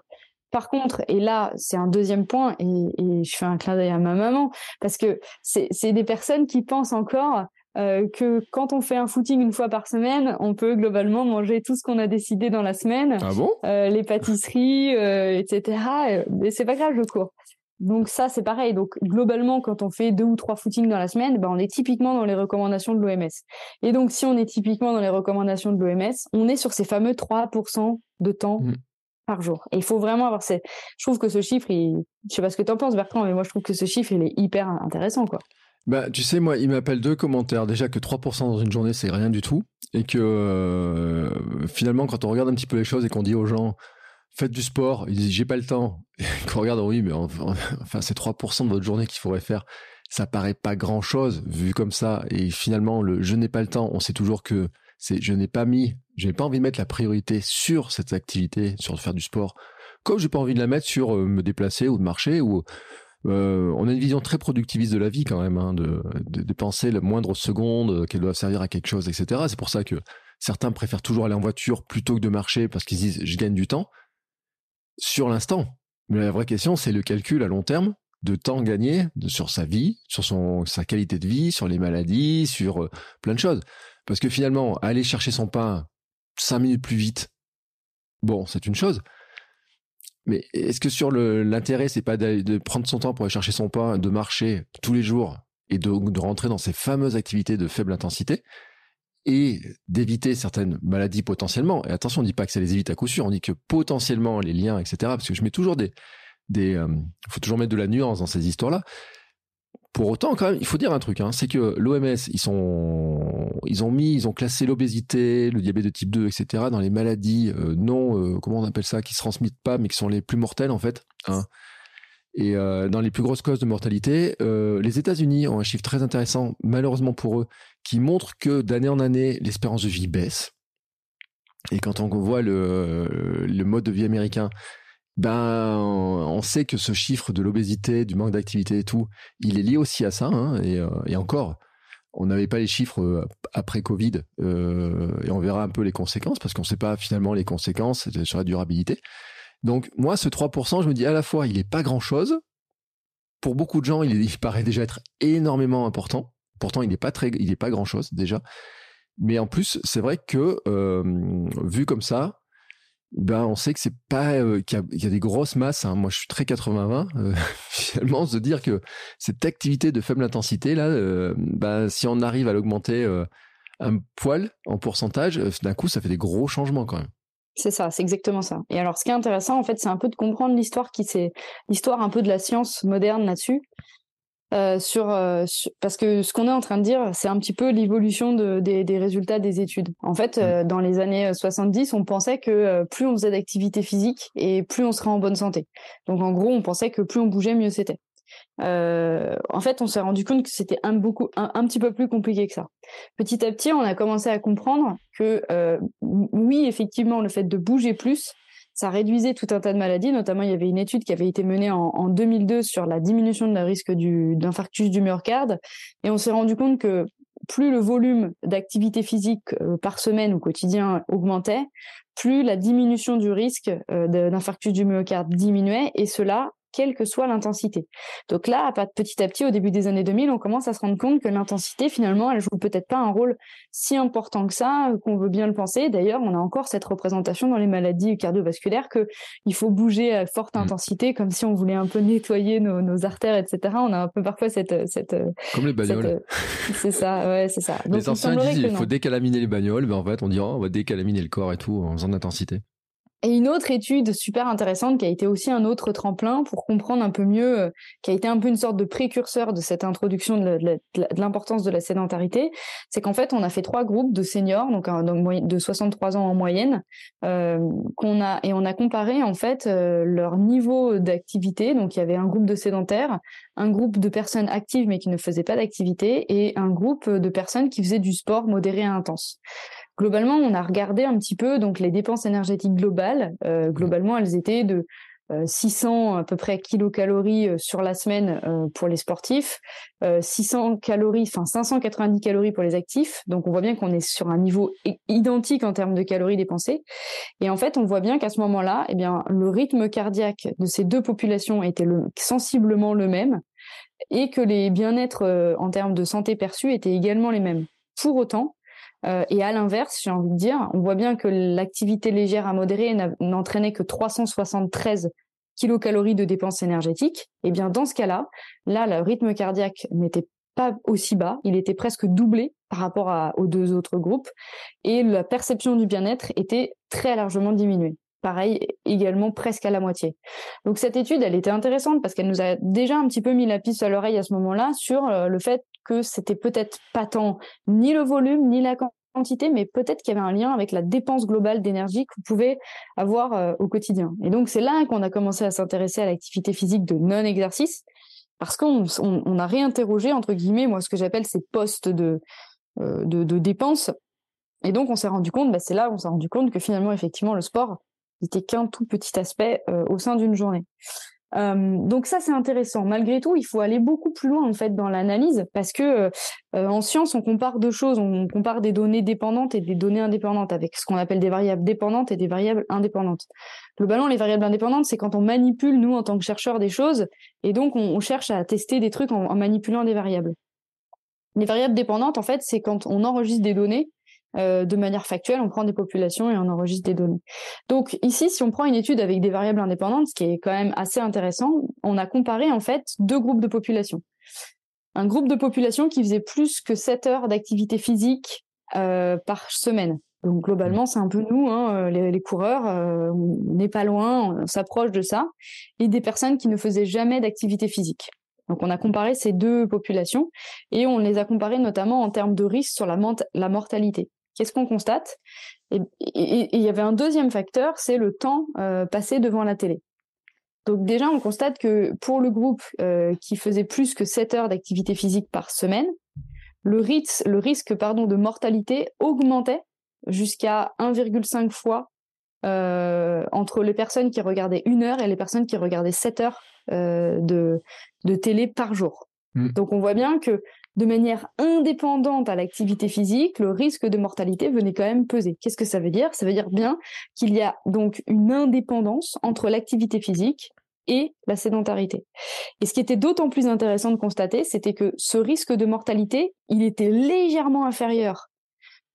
Par contre, et là, c'est un deuxième point, et, et, je fais un clin d'œil à ma maman, parce que c'est des personnes qui pensent encore euh, que quand on fait un footing une fois par semaine, on peut globalement manger tout ce qu'on a décidé dans la semaine, ah bon? euh, les pâtisseries, euh, etc. Et c'est pas grave, je cours. Donc ça, c'est pareil. Donc globalement, quand on fait deux ou trois footings dans la semaine, ben, on est typiquement dans les recommandations de l'OMS. Et donc si on est typiquement dans les recommandations de l'OMS, on est sur ces fameux 3% de temps mmh. par jour. Et il faut vraiment avoir ces... Je trouve que ce chiffre, il... je sais pas ce que tu en penses Bertrand, mais moi je trouve que ce chiffre, il est hyper intéressant. quoi. Bah, tu sais, moi, il m'appelle deux commentaires. Déjà que 3% dans une journée, c'est rien du tout. Et que euh, finalement, quand on regarde un petit peu les choses et qu'on dit aux gens, faites du sport, ils disent, j'ai pas le temps. Et qu'on regarde, oui, mais enfin, c'est 3% de votre journée qu'il faudrait faire. Ça paraît pas grand chose vu comme ça. Et finalement, le je n'ai pas le temps, on sait toujours que c'est je n'ai pas mis, je pas envie de mettre la priorité sur cette activité, sur faire du sport, comme j'ai pas envie de la mettre sur euh, me déplacer ou de marcher ou euh, on a une vision très productiviste de la vie quand même, hein, de, de, penser la moindre seconde euh, qu'elle doit servir à quelque chose, etc. C'est pour ça que certains préfèrent toujours aller en voiture plutôt que de marcher parce qu'ils disent je gagne du temps sur l'instant. Mais la vraie question, c'est le calcul à long terme de temps gagné sur sa vie, sur sa qualité de vie, sur les maladies, sur euh, plein de choses. Parce que finalement, aller chercher son pain cinq minutes plus vite, bon, c'est une chose. Mais est-ce que sur l'intérêt, c'est pas de prendre son temps pour aller chercher son pain, de marcher tous les jours et de rentrer dans ces fameuses activités de faible intensité? Et d'éviter certaines maladies potentiellement. Et attention, on dit pas que ça les évite à coup sûr, on dit que potentiellement les liens, etc. Parce que je mets toujours des, des, euh, faut toujours mettre de la nuance dans ces histoires-là. Pour autant, quand même, il faut dire un truc, hein, c'est que l'OMS, ils sont, ils ont mis, ils ont classé l'obésité, le diabète de type 2, etc. dans les maladies euh, non, euh, comment on appelle ça, qui se transmettent pas, mais qui sont les plus mortelles en fait. Hein. Et euh, dans les plus grosses causes de mortalité, les États-Unis ont un chiffre très intéressant, malheureusement pour eux, qui montre que d'année en année, l'espérance de vie baisse. Et quand on voit le, mode de vie américain, ben on sait que ce chiffre de l'obésité, du manque d'activité et tout, il est lié aussi à ça. Hein, et, euh, et, encore, on n'avait pas les chiffres euh, après Covid euh, et on verra un peu les conséquences parce qu'on ne sait pas finalement les conséquences sur la durabilité. Donc moi, ce 3%, je me dis à la fois, il n'est pas grand-chose. Pour beaucoup de gens, il, paraît déjà être énormément important. Pourtant, il n'est pas pas grand-chose déjà. Mais en plus, c'est vrai que vu comme ça, ben on sait que c'est pas euh, qu'il y, a des grosses masses. Hein. Moi, je suis très 80-20. Euh, finalement, se dire que cette activité de faible intensité là, euh, ben, si on arrive à l'augmenter un poil en pourcentage, d'un coup, ça fait des gros changements quand même. C'est ça, c'est exactement ça. Et alors, ce qui est intéressant, en fait, c'est un peu de comprendre l'histoire qui c'est l'histoire un peu de la science moderne là-dessus. Euh, sur, euh, parce que ce qu'on est en train de dire, c'est un petit peu l'évolution de, des, des, résultats des études. En fait, euh, dans les années 70, on pensait que plus on faisait d'activité physique et plus on serait en bonne santé. Donc en gros, on pensait que plus on bougeait, mieux c'était. en fait, on s'est rendu compte que c'était un, beaucoup, un, un, petit peu plus compliqué que ça. Petit à petit, on a commencé à comprendre que oui, effectivement, le fait de bouger plus, ça réduisait tout un tas de maladies. Notamment, il y avait une étude qui avait été menée en, en 2002 sur la diminution de risque d'infarctus du, myocarde. Et on s'est rendu compte que plus le volume d'activité physique euh, par semaine ou quotidien augmentait, plus la diminution du risque euh, d'infarctus du myocarde diminuait, et cela quelle que soit l'intensité. Donc là, petit à petit, au début des années 2000, on commence à se rendre compte que l'intensité, finalement, elle joue peut-être pas un rôle si important que ça, qu'on veut bien le penser. D'ailleurs, on a encore cette représentation dans les maladies cardiovasculaires que il faut bouger à forte mmh. intensité, comme si on voulait un peu nettoyer nos, artères, etc. On a un peu parfois cette, cette comme les bagnoles. c'est ça, ouais, c'est ça. les anciens disent il faut décalaminer les bagnoles, mais en fait, on dit oh, on va décalaminer le corre et tout en faisant de l'intensité. Et une autre étude super intéressante qui a été aussi un autre tremplin pour comprendre un peu mieux, euh, qui a été un peu une sorte de précurseur de cette introduction de l'importance de la sédentarité, c'est qu'en fait on a fait trois groupes de seniors, donc, de 63 ans en moyenne, euh, qu'on a et on a comparé en fait euh, leur niveau d'activité. Donc il y avait un groupe de sédentaires, un groupe de personnes actives mais qui ne faisaient pas d'activité et un groupe de personnes qui faisaient du sport modéré à intense. Globalement, on a regardé un petit peu donc les dépenses énergétiques globales. Euh, globalement, elles étaient de 600 euh, à peu près kilocalories euh, sur la semaine pour les sportifs, 600 calories, enfin 590 calories pour les actifs. Donc on voit bien qu'on est sur un niveau identique en termes de calories dépensées. Et en fait, on voit bien qu'à ce moment-là, eh bien le rythme cardiaque de ces deux populations était sensiblement le même et que les bien-être en termes de santé perçus étaient également les mêmes. Pour autant, et à l'inverse, j'ai envie de dire, on voit bien que l'activité légère à modérée n'entraînait que 373 kilocalories de dépenses énergétiques. Et eh bien dans ce cas-là, là, le rythme cardiaque n'était pas aussi bas, il était presque doublé par rapport aux deux autres groupes, et la perception du bien-être était très largement diminuée pareil également presque à la moitié. Donc cette étude, elle était intéressante parce qu'elle nous a déjà un petit peu mis la piste à l'oreille à ce moment-là sur euh, le fait que c'était peut-être pas tant ni le volume ni la quantité, mais peut-être qu'il y avait un lien avec la dépense globale d'énergie que vous pouvez avoir euh, au quotidien. Et donc c'est là qu'on a commencé à s'intéresser à l'activité physique de non-exercice parce qu'on a réinterrogé entre guillemets moi ce que j'appelle ces postes de, euh, dépenses. Et donc on s'est rendu compte, bah, c'est là où on s'est rendu compte que finalement effectivement le sport n'était qu'un tout petit aspect euh, au sein d'une journée. Euh, donc ça c'est intéressant. Malgré tout, il faut aller beaucoup plus loin en fait dans l'analyse parce que euh, en science on compare deux choses, on compare des données dépendantes et des données indépendantes avec ce qu'on appelle des variables dépendantes et des variables indépendantes. Globalement, les variables indépendantes c'est quand on manipule nous en tant que chercheurs des choses et donc on, cherche à tester des trucs en manipulant des variables. Les variables dépendantes en fait c'est quand on enregistre des données euh, de manière factuelle, on prend des populations et on enregistre des données. Donc ici, si on prend une étude avec des variables indépendantes, ce qui est quand même assez intéressant, on a comparé en fait deux groupes de populations. Un groupe de population qui faisait plus que 7 heures d'activité physique euh, par semaine. Donc globalement, c'est un peu nous, hein, les, coureurs, euh, on n'est pas loin, on s'approche de ça, et des personnes qui ne faisaient jamais d'activité physique. Donc on a comparé ces deux populations et on les a comparées notamment en termes de risque sur la mortalité. Qu'est-ce qu'on constate? Et il y avait un deuxième facteur, c'est le temps euh, passé devant la télé. Donc déjà, on constate que pour le groupe euh, qui faisait plus que 7 heures d'activité physique par semaine, le, risque, le risque pardon, de mortalité augmentait jusqu'à 1,5 fois euh, entre les personnes qui regardaient une heure et les personnes qui regardaient 7 heures de, de télé par jour. Mmh. Donc on voit bien que de manière indépendante à l'activité physique, le risque de mortalité venait quand même peser. Qu'est-ce que ça veut dire? Ça veut dire bien qu'il y a donc une indépendance entre l'activité physique et la sédentarité. Et ce qui était d'autant plus intéressant de constater, c'était que ce risque de mortalité, il était légèrement inférieur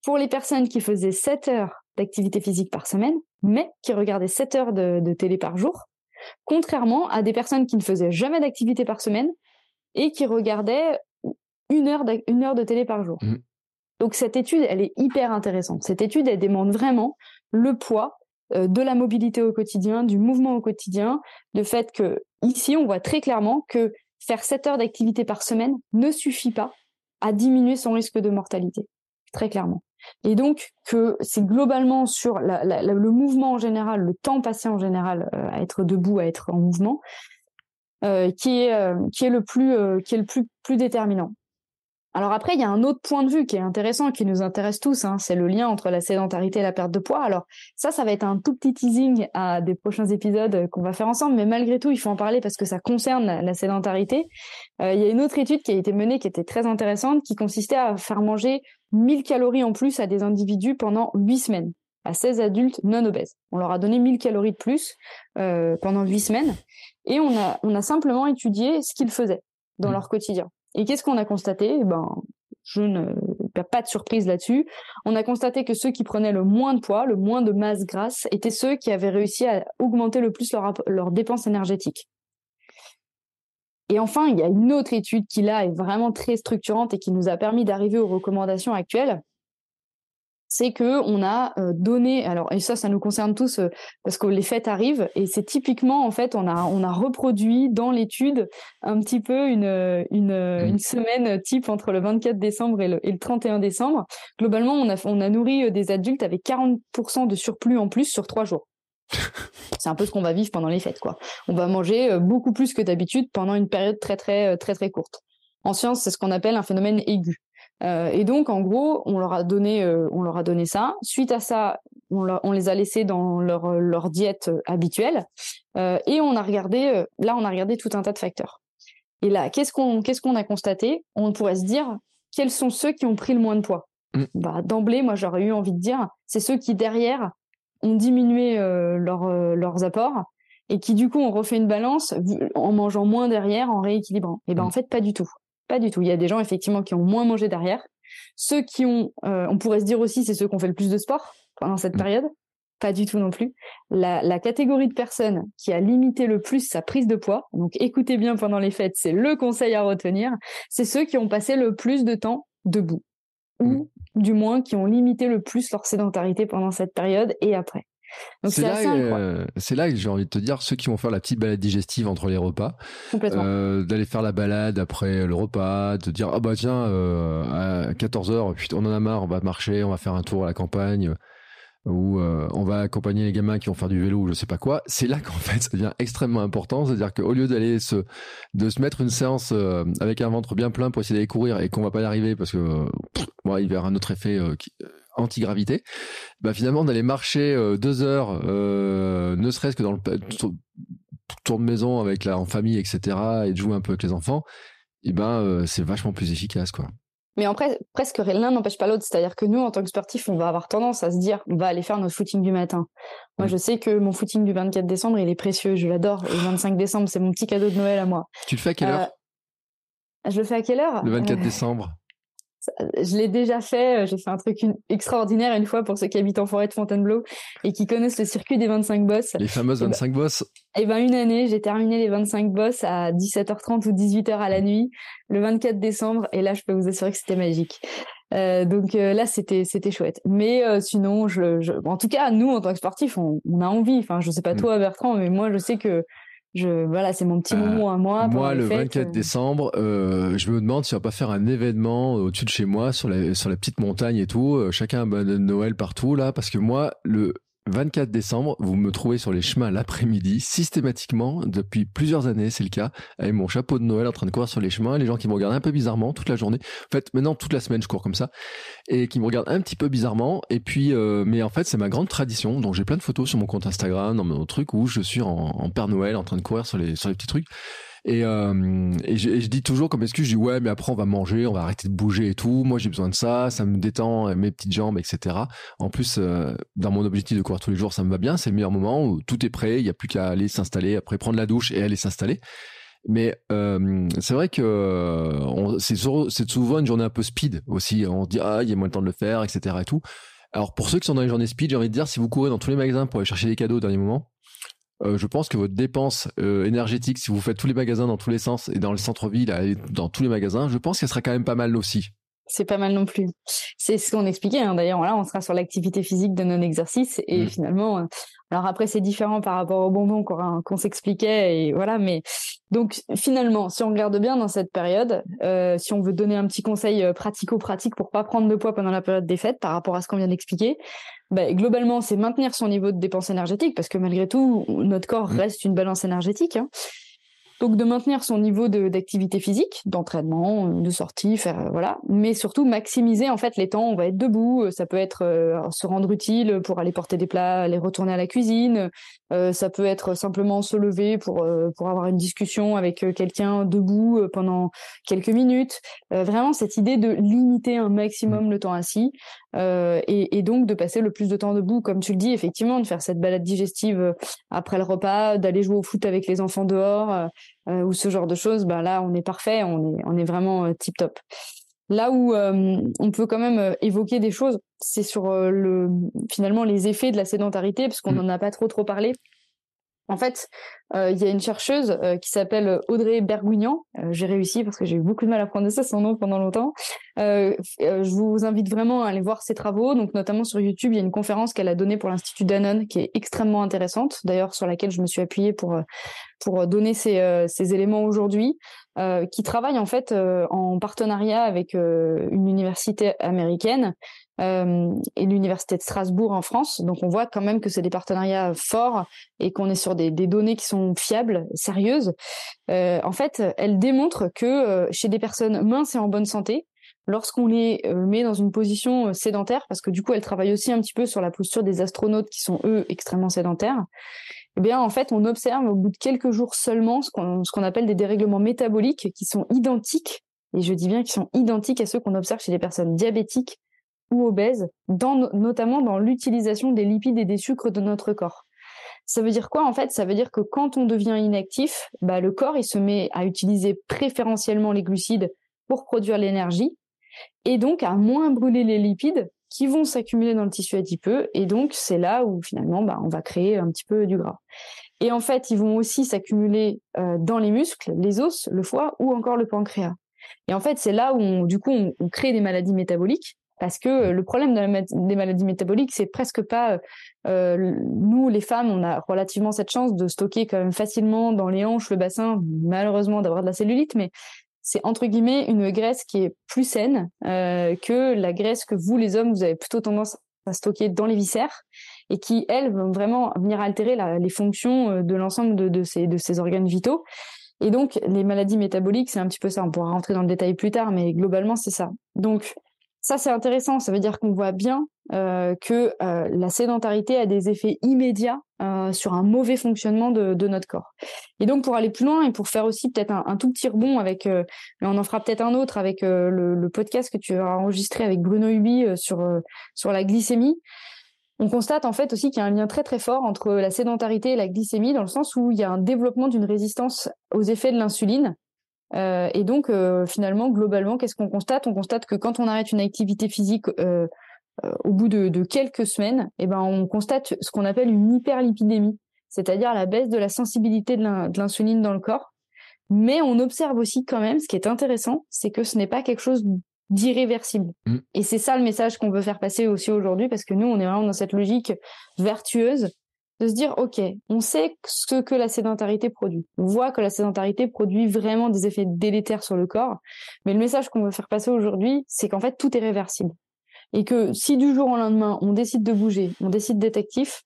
pour les personnes qui faisaient 7 heures d'activité physique par semaine, mais qui regardaient 7 heures de, de télé par jour, contrairement à des personnes qui ne faisaient jamais d'activité par semaine et qui regardaient une heure, de, heure de télé par jour. Mmh. Donc cette étude, elle est hyper intéressante. Cette étude, elle demande vraiment le poids euh, de la mobilité au quotidien, du mouvement au quotidien, le fait que ici, on voit très clairement que faire 7 heures d'activité par semaine ne suffit pas à diminuer son risque de mortalité, très clairement. Et donc que c'est globalement sur le mouvement en général, le temps passé en général euh, à être debout, à être en mouvement, euh, qui est qui est le plus qui est le plus plus déterminant. Alors après, il y a un autre point de vue qui est intéressant, qui nous intéresse tous, hein, c'est le lien entre la sédentarité et la perte de poids. Alors ça, ça va être un tout petit teasing à des prochains épisodes qu'on va faire ensemble, mais malgré tout, il faut en parler parce que ça concerne la, sédentarité. Euh, il y a une autre étude qui a été menée qui était très intéressante, qui consistait à faire manger 1000 calories en plus à des individus pendant 8 semaines, à 16 adultes non obèses. On leur a donné 1000 calories de plus euh, pendant 8 semaines, et on a, on a simplement étudié ce qu'ils faisaient dans mmh. leur quotidien. Et qu'est-ce qu'on a constaté? Eh Ben, je ne pas de surprise là-dessus. On a constaté que ceux qui prenaient le moins de poids, le moins de masse grasse, étaient ceux qui avaient réussi à augmenter le plus leurs leur dépenses énergétiques. Et enfin, il y a une autre étude qui là est vraiment très structurante et qui nous a permis d'arriver aux recommandations actuelles. C'est que on a euh, donné alors et ça ça nous concerne tous euh, parce que les fêtes arrivent et c'est typiquement en fait on a on a reproduit dans l'étude un petit peu une une, mmh. une semaine type entre le 24 décembre et le, et le 31 décembre. Globalement on a on a nourri euh, des adultes avec 40% de surplus en plus sur trois jours. C'est un peu ce qu'on va vivre pendant les fêtes quoi. On va manger beaucoup plus que d'habitude pendant une période très très très très courte. En science c'est ce qu'on appelle un phénomène aigu euh, et donc, en gros, on leur a donné, euh, on leur a donné ça. Suite à ça, on, on les a laissés dans leur, leur diète habituelle. Euh, et on a regardé, là, on a regardé tout un tas de facteurs. Et là, qu'est-ce qu'on, qu'est-ce qu'on a constaté? On pourrait se dire, quels sont ceux qui ont pris le moins de poids? Mmh. bah, D'emblée, moi, j'aurais eu envie de dire, c'est ceux qui derrière ont diminué leur, leurs apports et qui du coup ont refait une balance en mangeant moins derrière, en rééquilibrant. Et ben en mmh. fait, pas du tout. Pas du tout. Il y a des gens effectivement qui ont moins mangé derrière. Ceux qui ont, euh, on pourrait se dire aussi, c'est ceux qui ont fait le plus de sport pendant cette mm. période. Pas du tout non plus. La, catégorie de personnes qui a limité le plus sa prise de poids, donc écoutez bien pendant les fêtes, c'est le conseil à retenir, c'est ceux qui ont passé le plus de temps debout, ou mm. du moins qui ont limité le plus leur sédentarité pendant cette période et après. C'est là, euh, là que j'ai envie de te dire, ceux qui vont faire la petite balade digestive entre les repas, euh, d'aller faire la balade après le repas, de dire ah bah tiens euh, à 14 h puis on en a marre, on va marcher, on va faire un tour à la campagne ou on va accompagner les gamins qui vont faire du vélo ou je sais pas quoi. C'est là qu'en fait ça devient extrêmement important, c'est-à-dire qu'au lieu d'aller se de se mettre une séance avec un ventre bien plein pour essayer d'aller courir et qu'on va pas y arriver parce que il va y avoir un autre effet qui anti-gravité, bah finalement d'aller marcher euh, deux heures, euh, ne serait-ce que dans le tour de maison avec la en famille, etc., et de jouer un peu avec les enfants, et eh ben euh, c'est vachement plus efficace, quoi. Mais en presque l'un n'empêche pas l'autre. C'est-à-dire que nous, en tant que sportifs, on va avoir tendance à se dire, on va aller faire notre footing du matin. Moi, mm. je sais que mon footing du 24 décembre, il est précieux. Je l'adore. Le 25 décembre, c'est mon petit cadeau de Noël à moi. Tu le fais à quelle heure? Je le fais à quelle heure? Le 24 décembre je l'ai déjà fait. Euh, j'ai fait un truc extraordinaire une fois pour ceux qui habitent en forêt de Fontainebleau et qui connaissent le circuit des 25 bosses. Les fameuses 25 ben, bosses. Et ben une année, j'ai terminé les 25 bosses à 17h30 ou 18h à la nuit, le 24 décembre. Et là, je peux vous assurer que c'était magique. Euh, donc euh, là, c'était c'était chouette. Mais euh, sinon, je, je, en tout cas, nous en tant que sportifs, on, on a envie. Enfin, je sais pas mm. toi, Bertrand, mais moi, je sais que je, voilà, c'est mon petit bah, moment à moi. Moi, le 24 euh. décembre, euh, je me demande si on va pas faire un événement au-dessus de chez moi, sur la, sur la petite montagne et tout. Euh, chacun un Noël partout, là, parce que moi, le, 24 décembre, vous me trouvez sur les chemins l'après-midi, systématiquement, depuis plusieurs années, c'est le cas, avec mon chapeau de Noël en train de courir sur les chemins, les gens qui me regardent un peu bizarrement toute la journée. En fait, maintenant, toute la semaine, je cours comme ça, et qui me regardent un petit peu bizarrement. Et puis, euh, mais en fait, c'est ma grande tradition. Donc, j'ai plein de photos sur mon compte Instagram, dans mon truc, où je suis en, en Père Noël, en train de courir sur les, sur les petits trucs. Et, euh, et, je, dis toujours comme excuse, je dis ouais, mais après on va manger, on va arrêter de bouger et tout. Moi j'ai besoin de ça, ça me détend euh, mes petites jambes, etc. En plus, euh, dans mon objectif de courir tous les jours, ça me va bien. C'est le meilleur moment où tout est prêt, il n'y a plus qu'à aller s'installer, après prendre la douche et aller s'installer. Mais euh, c'est vrai que c'est souvent une journée un peu speed aussi. On se dit ah il y a moins de temps de le faire, etc. Et tout. Alors pour ceux qui sont dans les journées speed, j'ai envie de dire si vous courez dans tous les magasins pour aller chercher des cadeaux au dernier moment, euh, je pense que votre dépense euh, énergétique, si vous faites tous les magasins dans tous les sens et dans le centre-ville, dans tous les magasins, je pense qu'elle sera quand même pas mal aussi. C'est pas mal non plus. C'est ce qu'on expliquait. Hein. D'ailleurs, là, on sera sur l'activité physique de non-exercice et mm. finalement, euh, alors après, c'est différent par rapport au bonbon qu'on s'expliquait et voilà. Mais donc finalement, si on regarde bien dans cette période, si on veut donner un petit conseil pratico-pratique pour pas prendre de poids pendant la période des fêtes par rapport à ce qu'on vient d'expliquer, bah, globalement, c'est maintenir son niveau de dépense énergétique, parce que malgré tout, notre corps mmh. reste une balance énergétique. Hein. Donc de maintenir son niveau d'activité physique, d'entraînement, de sortie, faire euh, voilà, mais surtout maximiser en fait les temps. On va être debout, euh, ça peut être euh, se rendre utile pour aller porter des plats, aller retourner à la cuisine. ça peut être simplement se lever pour pour avoir une discussion avec quelqu'un debout pendant quelques minutes. vraiment cette idée de limiter un maximum le temps assis et, et, donc de passer le plus de temps debout, comme tu le dis effectivement, de faire cette balade digestive après le repas, d'aller jouer au foot avec les enfants dehors euh, ou ce genre de choses, bah là on est parfait, on est, on est vraiment euh, tip top. Là où euh, on peut quand même évoquer des choses, c'est sur le finalement les effets de la sédentarité, parce qu'on n'en mmh. a pas trop trop parlé. En fait, euh, il y a une chercheuse euh, qui s'appelle Audrey Bergougnan. Euh, j'ai réussi parce que j'ai eu beaucoup de mal à prononcer son nom pendant longtemps. je vous invite vraiment à aller voir ses travaux. Donc, notamment sur YouTube, il y a une conférence qu'elle a donnée pour l'Institut Danone qui est extrêmement intéressante. D'ailleurs, sur laquelle je me suis appuyée pour pour donner ces, ces éléments aujourd'hui. qui travaille en fait en partenariat avec une université américaine euh, et l'université de Strasbourg en France. Donc on voit quand même que c'est des partenariats forts et qu'on est sur des, données qui sont fiables, sérieuses. Euh, en fait, elle démontre que euh, chez des personnes minces et en bonne santé, lorsqu'on les met dans une position sédentaire, parce que du coup elle travaille aussi un petit peu sur la posture des astronautes qui sont eux extrêmement sédentaires, eh bien en fait on observe au bout de quelques jours seulement ce qu'on appelle des dérèglements métaboliques qui sont identiques, et je dis bien qui sont identiques à ceux qu'on observe chez les personnes diabétiques ou obèses, dans, notamment dans l'utilisation des lipides et des sucres de notre corps. Ça veut dire quoi en fait? Ça veut dire que quand on devient inactif, bah, le corps il se met à utiliser préférentiellement les glucides pour produire l'énergie et donc à moins brûler les lipides qui vont s'accumuler dans le tissu adipeux et donc c'est là où finalement bah, on va créer un petit peu du gras. Et en fait, ils vont aussi s'accumuler euh, dans les muscles, les os, le foie ou encore le pancréas. Et en fait, c'est là où du coup on crée des maladies métaboliques parce que euh, le problème des maladies métaboliques, c'est presque pas euh, nous les femmes, on a relativement cette chance de stocker quand même facilement dans les hanches, le bassin, malheureusement d'avoir de la cellulite, mais c'est entre guillemets une graisse qui est plus saine euh, que la graisse que vous les hommes vous avez plutôt tendance à stocker dans les viscères et qui elles vont vraiment venir altérer les fonctions de l'ensemble de, de, ces, de ces organes vitaux. Et donc les maladies métaboliques, c'est un petit peu ça. On pourra rentrer dans le détail plus tard, mais globalement c'est ça. Donc ça, c'est intéressant. Ça veut dire qu'on voit bien euh, que euh, la sédentarité a des effets immédiats euh, sur un mauvais fonctionnement de, notre corps. Et donc, pour aller plus loin et pour faire aussi peut-être un, tout petit rebond avec, mais on en fera peut-être un autre avec le, podcast que tu as enregistré avec Bruno Hubi sur sur la glycémie. On constate en fait aussi qu'il y a un lien très très fort entre la sédentarité et la glycémie dans le sens où il y a un développement d'une résistance aux effets de l'insuline euh, et donc, euh, finalement, globalement, qu'est-ce qu'on constate? On constate que quand on arrête une activité physique euh, au bout de, de, quelques semaines, eh ben, on constate ce qu'on appelle une hyperlipidémie, c'est-à-dire la baisse de la sensibilité de l'insuline dans le corps. Mais on observe aussi quand même, ce qui est intéressant, c'est que ce n'est pas quelque chose d'irréversible. Mmh. Et c'est ça le message qu'on veut faire passer aussi aujourd'hui, parce que nous, on est vraiment dans cette logique vertueuse de se dire, OK, on sait ce que la sédentarité produit. On voit que la sédentarité produit vraiment des effets délétères sur le corps. Mais le message qu'on veut faire passer aujourd'hui, c'est qu'en fait, tout est réversible. Et que si du jour au lendemain, on décide de bouger, on décide d'être actif,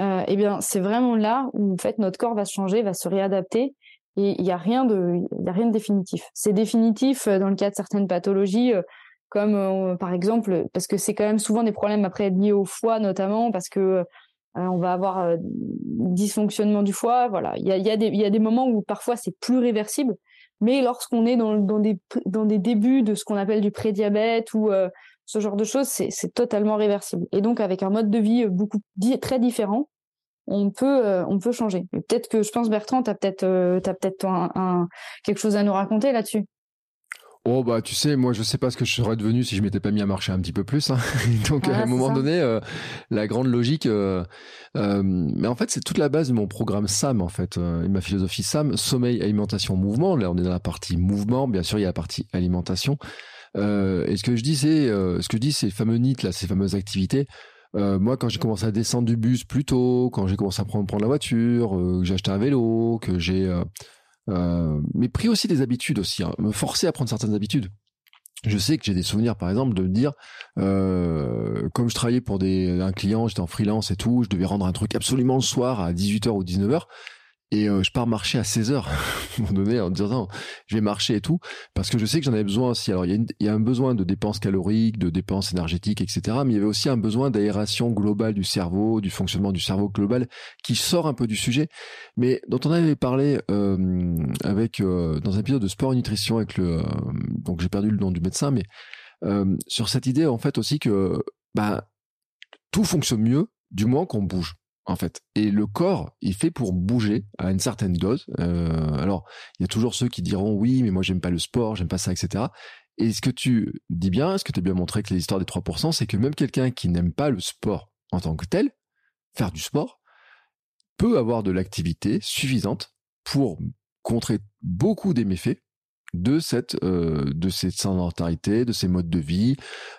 euh, eh bien, c'est vraiment là où, en fait, notre corps va se changer, va se réadapter. Et il n'y a rien de, a rien de définitif. C'est définitif euh, dans le cas de certaines pathologies, euh, comme par exemple, parce que c'est quand même souvent des problèmes après liés au foie notamment, parce que on va avoir euh, dysfonctionnement du foie. Voilà, il y a, des moments où parfois c'est plus réversible, mais lorsqu'on est dans, des, dans des débuts de ce qu'on appelle du prédiabète ou euh, ce genre de choses, c'est totalement réversible. Et donc avec un mode de vie beaucoup très différent, on peut euh, on peut changer. Peut-être que je pense Bertrand, tu as peut-être t'as peut-être un, quelque chose à nous raconter là-dessus. Oh bah tu sais, moi je sais pas ce que je serais devenu si je m'étais pas mis à marcher un petit peu plus. Hein. Donc à un moment donné, euh, la grande logique. Euh, euh, mais en fait, c'est toute la base de mon programme SAM en fait, et ma philosophie SAM, sommeil, alimentation, mouvement. Là, on est dans la partie mouvement. Bien sûr, il y a la partie alimentation. et ce que je dis, c'est ce que je dis, ces fameux NIT là, ces fameuses activités. moi, quand j'ai commencé à descendre du bus plus tôt, quand j'ai commencé à prendre, prendre la voiture, que j'ai acheté un vélo, que j'ai euh, mais pris aussi des habitudes aussi, hein, me forcer à prendre certaines habitudes. Je sais que j'ai des souvenirs, par exemple, de me dire, euh, comme je travaillais pour des, un client, j'étais en freelance et tout, je devais rendre un truc absolument le soir à 18h ou 19h et euh, je pars marcher à 16 heures à un moment donné en disant je vais marcher et tout parce que je sais que j'en avais besoin aussi. Alors il y, a un besoin de dépenses caloriques de dépenses énergétiques etc mais il y avait aussi un besoin d'aération globale du cerveau du fonctionnement du cerveau global qui sort un peu du sujet. Mais dont on avait parlé euh, avec euh, dans un épisode de sport et nutrition avec le donc j'ai perdu le nom du médecin mais sur cette idée en fait aussi que bah tout fonctionne mieux du moins qu'on bouge en fait. Et le corps, il fait pour bouger à une certaine dose. Euh, alors, il y a toujours ceux qui diront oui, mais moi j'aime pas le sport, j'aime pas ça, etc. Et ce que tu dis bien, ce que tu as bien montré avec l'histoire des 3%, c'est que même quelqu'un qui n'aime pas le sport en tant que tel, faire du sport, peut avoir de l'activité suffisante pour contrer beaucoup des méfaits de cette euh, de cette sédentarité, de ces modes de vie,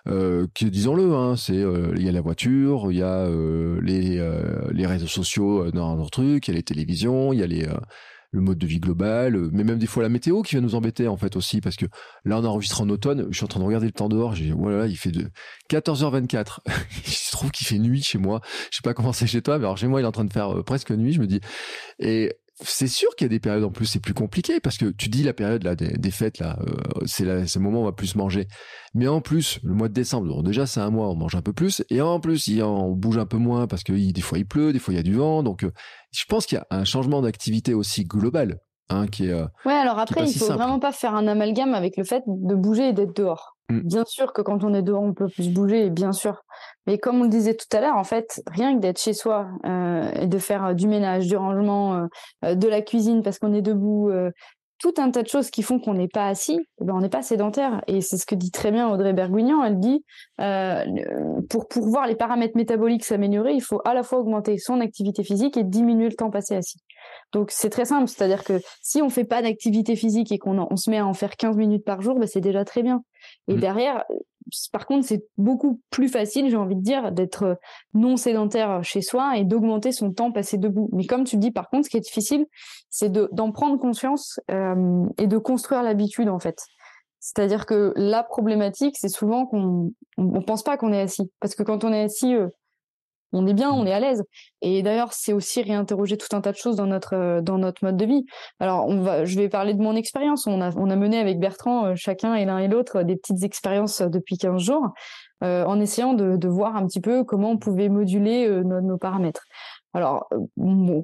euh, disons-le, hein, c'est euh, il y a la voiture, il y a euh, les les réseaux sociaux dans un truc, il y a les télévisions, il y a les le mode de vie global, mais même des fois la météo qui va nous embêter en fait aussi parce que là on enregistre en automne, je suis en train de regarder le temps dehors, j'ai voilà, il fait de 14h24. il se trouve qu'il fait nuit chez moi. Je sais pas comment c'est chez toi, mais alors chez moi il est en train de faire presque nuit, je me dis et c'est sûr qu'il y a des périodes en plus c'est plus compliqué parce que tu dis la période là des, fêtes là euh, c'est le moment où on va plus manger mais en plus le mois de décembre déjà c'est un mois on mange un peu plus et en plus il, on bouge un peu moins parce que des fois il pleut des fois il y a du vent donc euh, je pense qu'il y a un changement d'activité aussi global hein, qui est euh, ouais alors après il faut vraiment pas faire un amalgame avec le fait de bouger et d'être dehors. Bien sûr que quand on est dehors on peut plus bouger bien sûr. Mais comme on le disait tout à l'heure, en fait, rien que d'être chez soi euh, et de faire euh, du ménage, du rangement, euh, de la cuisine parce qu'on est debout, tout un tas de choses qui font qu'on n'est pas assis, eh ben on n'est pas sédentaire. Et c'est ce que dit très bien Audrey Berguignan. Elle dit, pour, pour voir les paramètres métaboliques s'améliorer, il faut à la fois augmenter son activité physique et diminuer le temps passé assis. Donc c'est très simple, c'est-à-dire que si on fait pas d'activité physique et qu'on on se met à en faire 15 minutes par jour, ben c'est déjà très bien. Et mmh. derrière, par contre, c'est beaucoup plus facile, j'ai envie de dire, d'être euh, non sédentaire chez soi et d'augmenter son temps passé debout. Mais comme tu dis, par contre, ce qui est difficile, c'est d'en prendre conscience euh, et de construire l'habitude, en fait. C'est-à-dire que la problématique, c'est souvent qu'on on, pense pas qu'on est assis. Parce que quand on est assis, euh, on est bien, on est à l'aise. Et d'ailleurs, c'est aussi réinterroger tout un tas de choses dans notre euh, dans notre mode de vie. Alors, on va, je vais parler de mon expérience. On a on a mené avec Bertrand euh, chacun et l'un et l'autre des petites expériences euh, depuis 15 jours, euh, en essayant de, de voir un petit peu comment on pouvait moduler nos, nos, paramètres. Alors,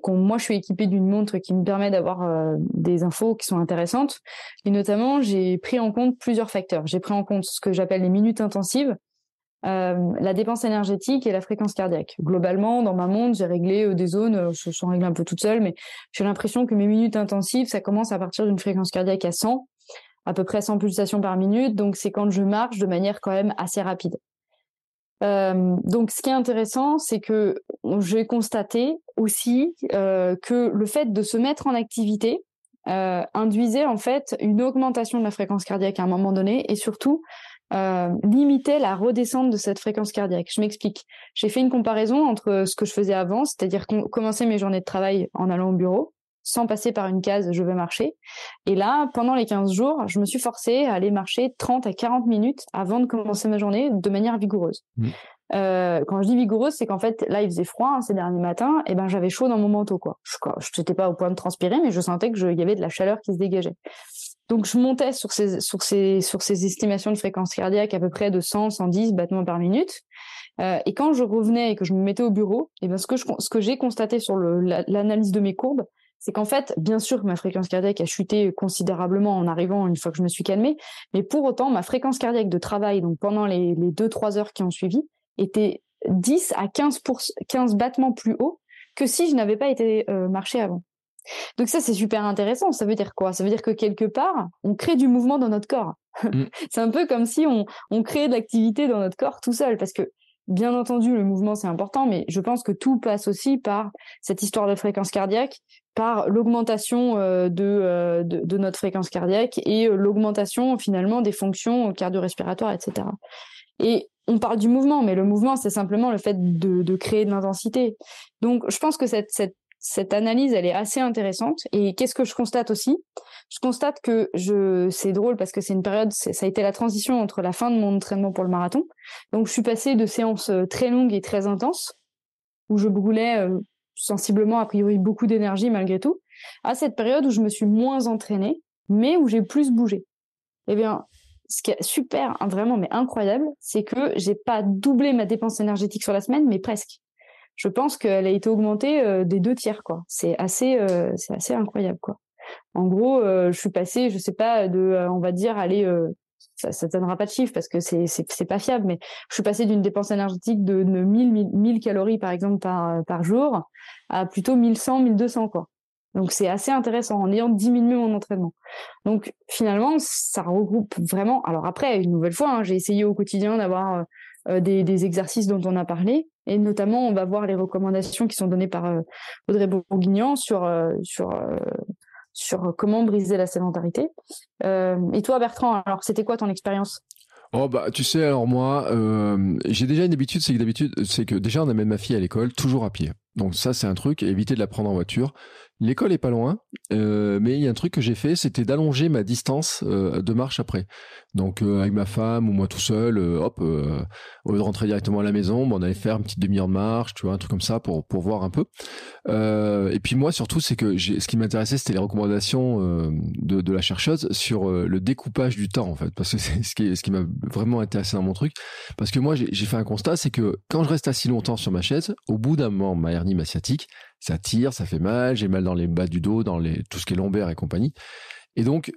quand moi, je suis équipée d'une montre qui me permet d'avoir des infos qui sont intéressantes. Et notamment, j'ai pris en compte plusieurs facteurs. J'ai pris en compte ce que j'appelle les minutes intensives euh, la dépense énergétique et la fréquence cardiaque. Globalement, dans ma montre, j'ai réglé euh, des zones, euh, je suis réglée un peu toute seule, mais j'ai l'impression que mes minutes intensives, ça commence à partir d'une fréquence cardiaque à 100, à peu près 100 pulsations par minute, donc c'est quand je marche de manière quand même assez rapide. Donc, ce qui est intéressant, c'est que j'ai constaté aussi que le fait de se mettre en activité induisait en fait une augmentation de la fréquence cardiaque à un moment donné, et surtout euh, limiter la redescente de cette fréquence cardiaque. Je m'explique. J'ai fait une comparaison entre ce que je faisais avant, c'est-à-dire commencer mes journées de travail en allant au bureau, sans passer par une case je vais marcher. Et là, pendant les 15 jours, je me suis forcée à aller marcher 30 à 40 minutes avant de commencer ma journée de manière vigoureuse. Mmh. Euh, quand je dis vigoureuse, c'est qu'en fait, là, il faisait froid hein, ces derniers matins, et ben j'avais chaud dans mon manteau, quoi. Je n'étais pas au point de transpirer, mais je sentais qu'il y avait de la chaleur qui se dégageait. Donc je montais sur ces, sur ces, sur ces estimations de fréquence cardiaque à peu près de 100, 110 battements par minute. Euh, et quand je revenais et que je me mettais au bureau, et ben ce que je, ce que j'ai constaté sur l'analyse de mes courbes, c'est qu'en fait, bien sûr, ma fréquence cardiaque a chuté considérablement en arrivant une fois que je me suis calmée, mais pour autant, ma fréquence cardiaque de travail, donc pendant les, les 2-3 heures qui ont suivi, était 10 à 15, 15 battements plus haut que si je n'avais pas été euh, marché avant. Donc ça, c'est super intéressant. Ça veut dire quoi? Ça veut dire que quelque part, on crée du mouvement dans notre corps. Mm. c'est un peu comme si on, on créait de l'activité dans notre corps tout seul, parce que bien entendu, le mouvement, c'est important, mais je pense que tout passe aussi par cette histoire de fréquence cardiaque, par l'augmentation euh, euh, de, de, notre fréquence cardiaque et euh, l'augmentation finalement des fonctions cardio-respiratoires, etc. Et on parle du mouvement, mais le mouvement, c'est simplement le fait de, de créer de l'intensité. Donc, je pense que cette, cette cette analyse, elle est assez intéressante. Et qu'est-ce que je constate aussi? Je constate que je, c'est drôle parce que c'est une période, ça a été la transition entre la fin de mon entraînement pour le marathon. Donc, je suis passée de séances euh, très longues et très intenses où je brûlais euh, sensiblement, a priori, beaucoup d'énergie malgré tout, à cette période où je me suis moins entraînée, mais où j'ai plus bougé. Eh bien, ce qui est super, hein, vraiment, mais incroyable, c'est que j'ai pas doublé ma dépense énergétique sur la semaine, mais presque je pense qu'elle a été augmentée euh, des deux tiers, quoi. C'est assez, euh, c'est assez incroyable, quoi. En gros, euh, je suis passée, je sais pas, de, on va dire, aller, ça, ça donnera pas de chiffre parce que c'est, c'est, pas fiable, mais je suis passée d'une dépense énergétique de, 1000, 1000 calories par exemple par jour à plutôt 1100, 1200, quoi. Donc c'est assez intéressant en ayant diminué mon entraînement. Donc finalement, ça regroupe vraiment. Alors après, une nouvelle fois, hein, j'ai essayé au quotidien d'avoir des, exercices dont on a parlé Et notamment, on va voir les recommandations qui sont données par Audrey Bourguignon sur sur sur comment briser la sédentarité. et toi, Bertrand, alors c'était quoi ton expérience? Oh bah tu sais alors moi euh, j'ai déjà une habitude c'est que d'habitude c'est que déjà on amène ma fille à l'école toujours à pied. Donc ça c'est un truc éviter de la prendre en voiture L'école est pas loin, euh, mais il y a un truc que j'ai fait, c'était d'allonger ma distance euh, de marche après. Donc euh, avec ma femme ou moi tout seul, hop, au lieu de rentrer directement à la maison, on allait faire une petite demi-heure de marche, tu vois, un truc comme ça pour pour voir un peu. et puis moi surtout, c'est que ce qui m'intéressait, c'était les recommandations de, de la chercheuse sur le découpage du temps en fait, parce que c'est ce qui ce qui m'a vraiment intéressé dans mon truc, parce que moi j'ai fait un constat, c'est que quand je reste assis longtemps sur ma chaise, au bout d'un moment, ma hernie sciatique ça tire, ça fait mal, j'ai mal dans les bas du dos, dans les, tout ce qui est lombaire et compagnie. Et donc,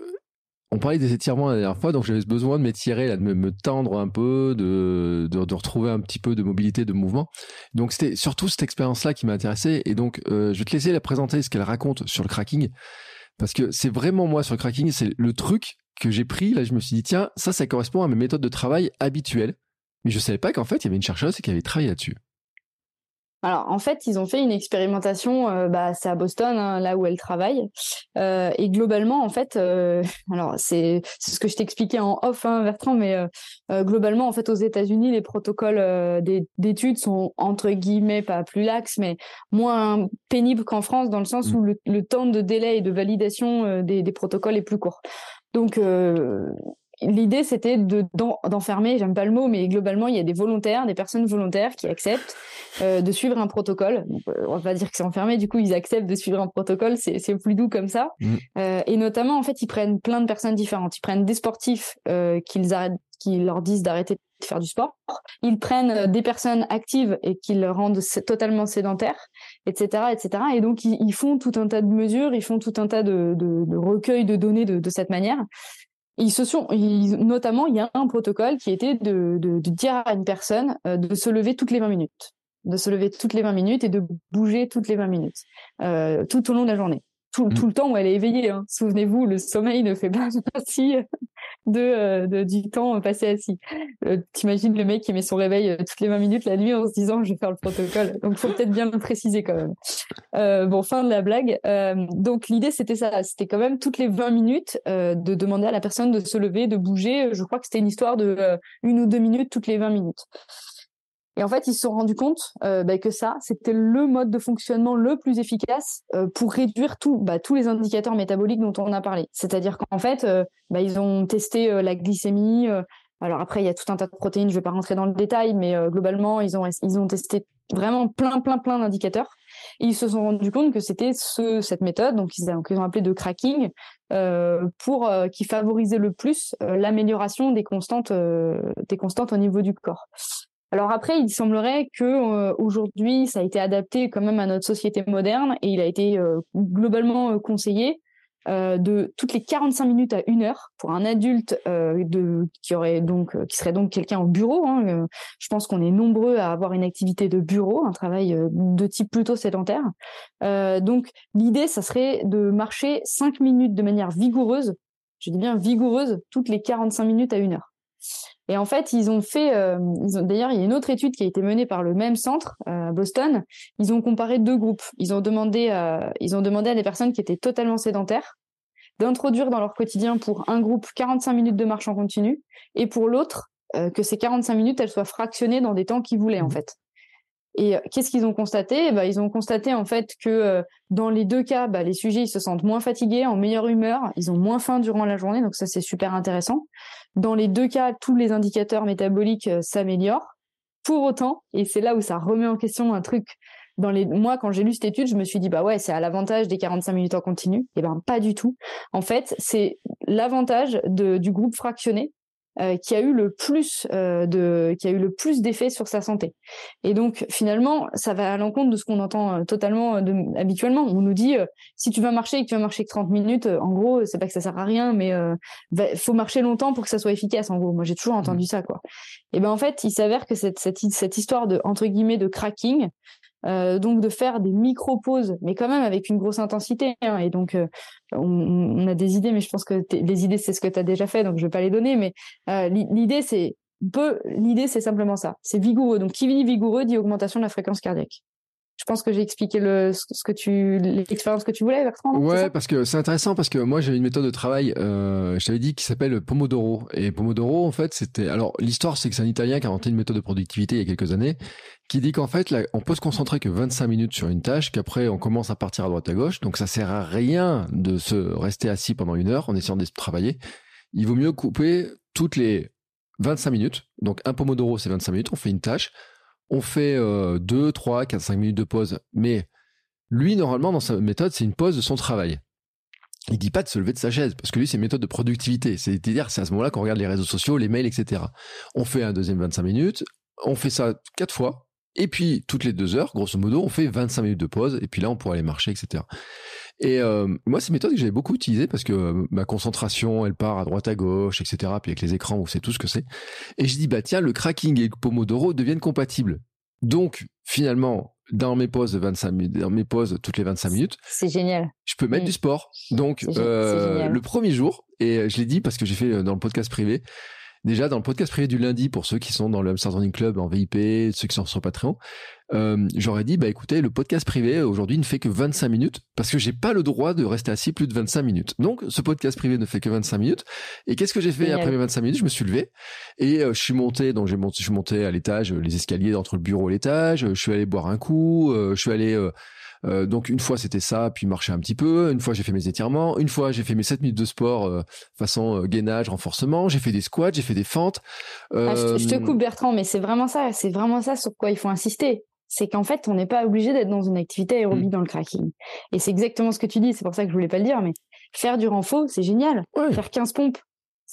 on parlait des étirements la dernière fois, donc j'avais besoin de m'étirer, de me, tendre un peu, de, de, retrouver un petit peu de mobilité, de mouvement. Donc c'était surtout cette expérience-là qui m'a intéressé. Et donc, euh, je vais te laisser la présenter, ce qu'elle raconte sur le cracking, parce que c'est vraiment moi sur le cracking, c'est le truc que j'ai pris. Là, je me suis dit, tiens, ça, ça correspond à mes méthodes de travail habituelles. Mais je savais pas qu'en fait, il y avait une chercheuse qui avait travaillé là-dessus. Alors en fait, ils ont fait une expérimentation, euh, bah, c'est à Boston, hein, là où elle travaille, euh, et globalement en fait, euh, alors c'est ce que je t'expliquais en off, hein, Bertrand, mais globalement en fait aux États-Unis, les protocoles d'études sont entre guillemets pas plus laxes, mais moins pénibles qu'en France dans le sens mmh. où le, temps de délai et de validation des, des protocoles est plus court. Donc l'idée c'était de d'enfermer, j'aime pas le mot, mais globalement il y a des volontaires, des personnes volontaires qui acceptent euh, de suivre un protocole. Euh, on va pas dire que c'est enfermé, du coup ils acceptent de suivre un protocole, c'est c'est plus doux comme ça. Mmh. Euh, et notamment en fait ils prennent plein de personnes différentes. Ils prennent des sportifs qu'ils arrêtent, qui leur disent d'arrêter de faire du sport. Ils prennent des personnes actives et qui le rendent totalement sédentaires, etc., etc. Et donc ils, font tout un tas de mesures, ils font tout un tas de, de, de recueils de données de, de cette manière ils se sont, notamment, il y a un protocole qui était de, de, de dire à une personne euh, de se lever toutes les 20 minutes, de se lever toutes les 20 minutes et de bouger toutes les 20 minutes, euh, tout au long de la journée. Tout, mmh. tout, le temps où elle est éveillée. Hein. Souvenez-vous, le sommeil ne fait pas partie de, euh, de, du temps passé assis. Euh, T'imagines le mec qui met son réveil euh, toutes les 20 minutes la nuit en se disant je vais faire le protocole. Donc faut peut-être bien le préciser quand même. Euh, bon, fin de la blague. Euh, donc l'idée c'était ça, c'était quand même toutes les 20 minutes de demander à la personne de se lever, de bouger. Je crois que c'était une histoire de une ou deux minutes toutes les 20 minutes. Et en fait, ils se sont rendus compte euh, bah, que ça, c'était le mode de fonctionnement le plus efficace euh, pour réduire tout, bah, tous les indicateurs métaboliques dont on a parlé. C'est-à-dire qu'en fait, euh, bah, ils ont testé la glycémie. alors après, il y a tout un tas de protéines. Je vais pas rentrer dans le détail, mais globalement, ils ont ils ont testé vraiment plein, plein, plein d'indicateurs. Et ils se sont rendus compte que c'était ce, cette méthode, donc ils, ont, appelé de cracking, pour qui favorisait le plus l'amélioration des constantes, des constantes au niveau du corps. Alors après, il semblerait que euh, aujourd'hui, ça a été adapté quand même à notre société moderne et il a été euh, globalement euh, conseillé de toutes les 45 minutes à une heure pour un adulte qui aurait donc qui serait donc quelqu'un au bureau. Hein, je pense qu'on est nombreux à avoir une activité de bureau, un travail de type plutôt sédentaire. donc l'idée, ça serait de marcher 5 minutes de manière vigoureuse. Je dis bien vigoureuse toutes les 45 minutes à une heure. Et en fait, ils ont fait, euh, d'ailleurs, il y a une autre étude qui a été menée par le même centre euh, Boston. Ils ont comparé deux groupes. Ils ont demandé, euh, ils ont demandé à des personnes qui étaient totalement sédentaires d'introduire dans leur quotidien pour un groupe 45 minutes de marche en continu et pour l'autre que ces 45 minutes elles soient fractionnées dans des temps qu'ils voulaient en mmh. fait. Et qu'est-ce qu'ils ont constaté? Bah, Ils ont constaté en fait que dans les deux cas, bah, les sujets ils se sentent moins fatigués, en meilleure humeur, ils ont moins faim durant la journée, donc ça c'est super intéressant. Dans les deux cas, tous les indicateurs métaboliques euh, s'améliorent. Pour autant, et c'est là où ça remet en question un truc. Dans les, moi, quand j'ai lu cette étude, je me suis dit, bah ouais, c'est à l'avantage des 45 minutes en continu. Et eh ben, pas du tout. En fait, c'est l'avantage du groupe fractionné euh, qui a eu le plus euh, de qui a eu le plus d'effets sur sa santé. Et donc finalement, ça va à l'encontre de ce qu'on entend euh, totalement de, habituellement. On nous dit si tu vas marcher et que tu vas marcher que 30 minutes, en gros, c'est pas que ça sert à rien, mais il faut marcher longtemps pour que ça soit efficace. En gros, moi j'ai toujours entendu mmh. ça quoi. Et ben en fait, il s'avère que cette, cette cette histoire de entre guillemets de cracking, euh, donc de faire des micro-pauses, mais quand même avec une grosse intensité. Hein. et donc, euh, on, a des idées, mais je pense que les idées, c'est ce que tu as déjà fait, donc je vais pas les donner. Mais euh, l'idée, c'est peu, l'idée, c'est simplement ça. C'est vigoureux. Donc, qui dit vigoureux dit augmentation de la fréquence cardiaque. Je pense que j'ai expliqué le, ce que tu, l'expérience que tu voulais, Bertrand. Ouais, parce que c'est intéressant parce que moi j'ai une méthode de travail, euh, je t'avais dit, qui s'appelle Pomodoro. Et Pomodoro, en fait, c'était, alors l'histoire, c'est que c'est un Italien qui a inventé une méthode de productivité il y a quelques années, qui dit qu'en fait, là, on peut se concentrer que 25 minutes sur une tâche, qu'après on commence à partir à droite à gauche. Donc ça sert à rien de se rester assis pendant une heure en essayant de travailler. Il vaut mieux couper toutes les 25 minutes. Donc un Pomodoro, c'est 25 minutes. On fait une tâche on fait 2, 3, 4, 5 minutes de pause. Mais lui, normalement, dans sa méthode, c'est une pause de son travail. Il dit pas de se lever de sa chaise, parce que lui, c'est une méthode de productivité. C'est-à-dire, c'est à ce moment-là qu'on regarde les réseaux sociaux, les mails, etc. On fait un deuxième 25 minutes, on fait ça quatre fois, et puis toutes les deux heures, grosso modo, on fait 25 minutes de pause, et puis là, on pourra aller marcher, etc. Et euh, moi, c'est une méthode que j'avais beaucoup utilisée parce que euh, ma concentration, elle part à droite à gauche, etc. Puis avec les écrans, on sait tout ce que c'est. Et je dis, bah tiens, le cracking et le Pomodoro deviennent compatibles. Donc, finalement, dans mes pauses de 25 minutes, dans mes pauses toutes les 25 minutes, c'est génial. Je peux mettre mm. du sport. Donc, euh, le premier jour, et je l'ai dit parce que j'ai fait dans le podcast privé, Déjà, dans le podcast privé du lundi, pour ceux qui sont dans le Hamster Running Club en VIP, ceux qui sont sur Patreon, euh, j'aurais dit, bah écoutez, le podcast privé aujourd'hui ne fait que 25 minutes parce que j'ai pas le droit de rester assis plus de 25 minutes. Donc, ce podcast privé ne fait que 25 minutes. Et qu'est-ce que j'ai fait après mes 25 minutes? Je me suis levé et euh, je suis monté. Donc, j'ai monté, je suis monté à l'étage, les escaliers entre le bureau et l'étage. Je suis allé boire un coup. Euh, je suis allé euh, donc une fois c'était ça, puis marcher un petit peu. Une fois j'ai fait mes étirements. Une fois j'ai fait mes 7 minutes de sport euh, façon euh, gainage, renforcement. J'ai fait des squats, j'ai fait des fentes. Ah, je, te coupe Bertrand, mais c'est vraiment ça. C'est vraiment ça sur quoi il faut insister c'est qu'en fait, on n'est pas obligé d'être dans une activité aérobie mmh. dans le cracking. Et c'est exactement ce que tu dis, c'est pour ça que je voulais pas le dire, mais faire du renfort, c'est génial. Faire 15 pompes,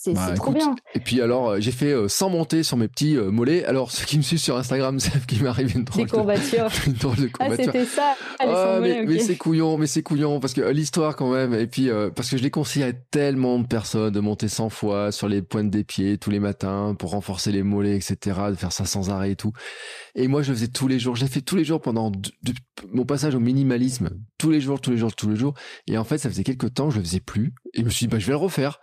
c'est bah, trop bien. Et puis alors, euh, j'ai fait euh, sans monter sur mes petits euh, mollets. Alors, ceux qui me suivent sur Instagram savent qu'il m'est arrivé une drôle Des courbatures. une drôle de Ah, c'était ça. Ah, mais, c'est couillon, mais c'est couillon parce que l'histoire quand même. Et puis parce que je l'ai conseillé à tellement de personnes de monter 100 fois sur les pointes des pieds tous les matins pour renforcer les mollets, etc. De faire ça sans arrêt et tout. Et moi, je le faisais tous les jours. Je l'ai fait tous les jours pendant mon passage au minimalisme. Tous les jours, tous les jours, tous les jours. Et en fait, ça faisait quelques temps, je le faisais plus. Et je me suis dit, bah, je vais le refaire.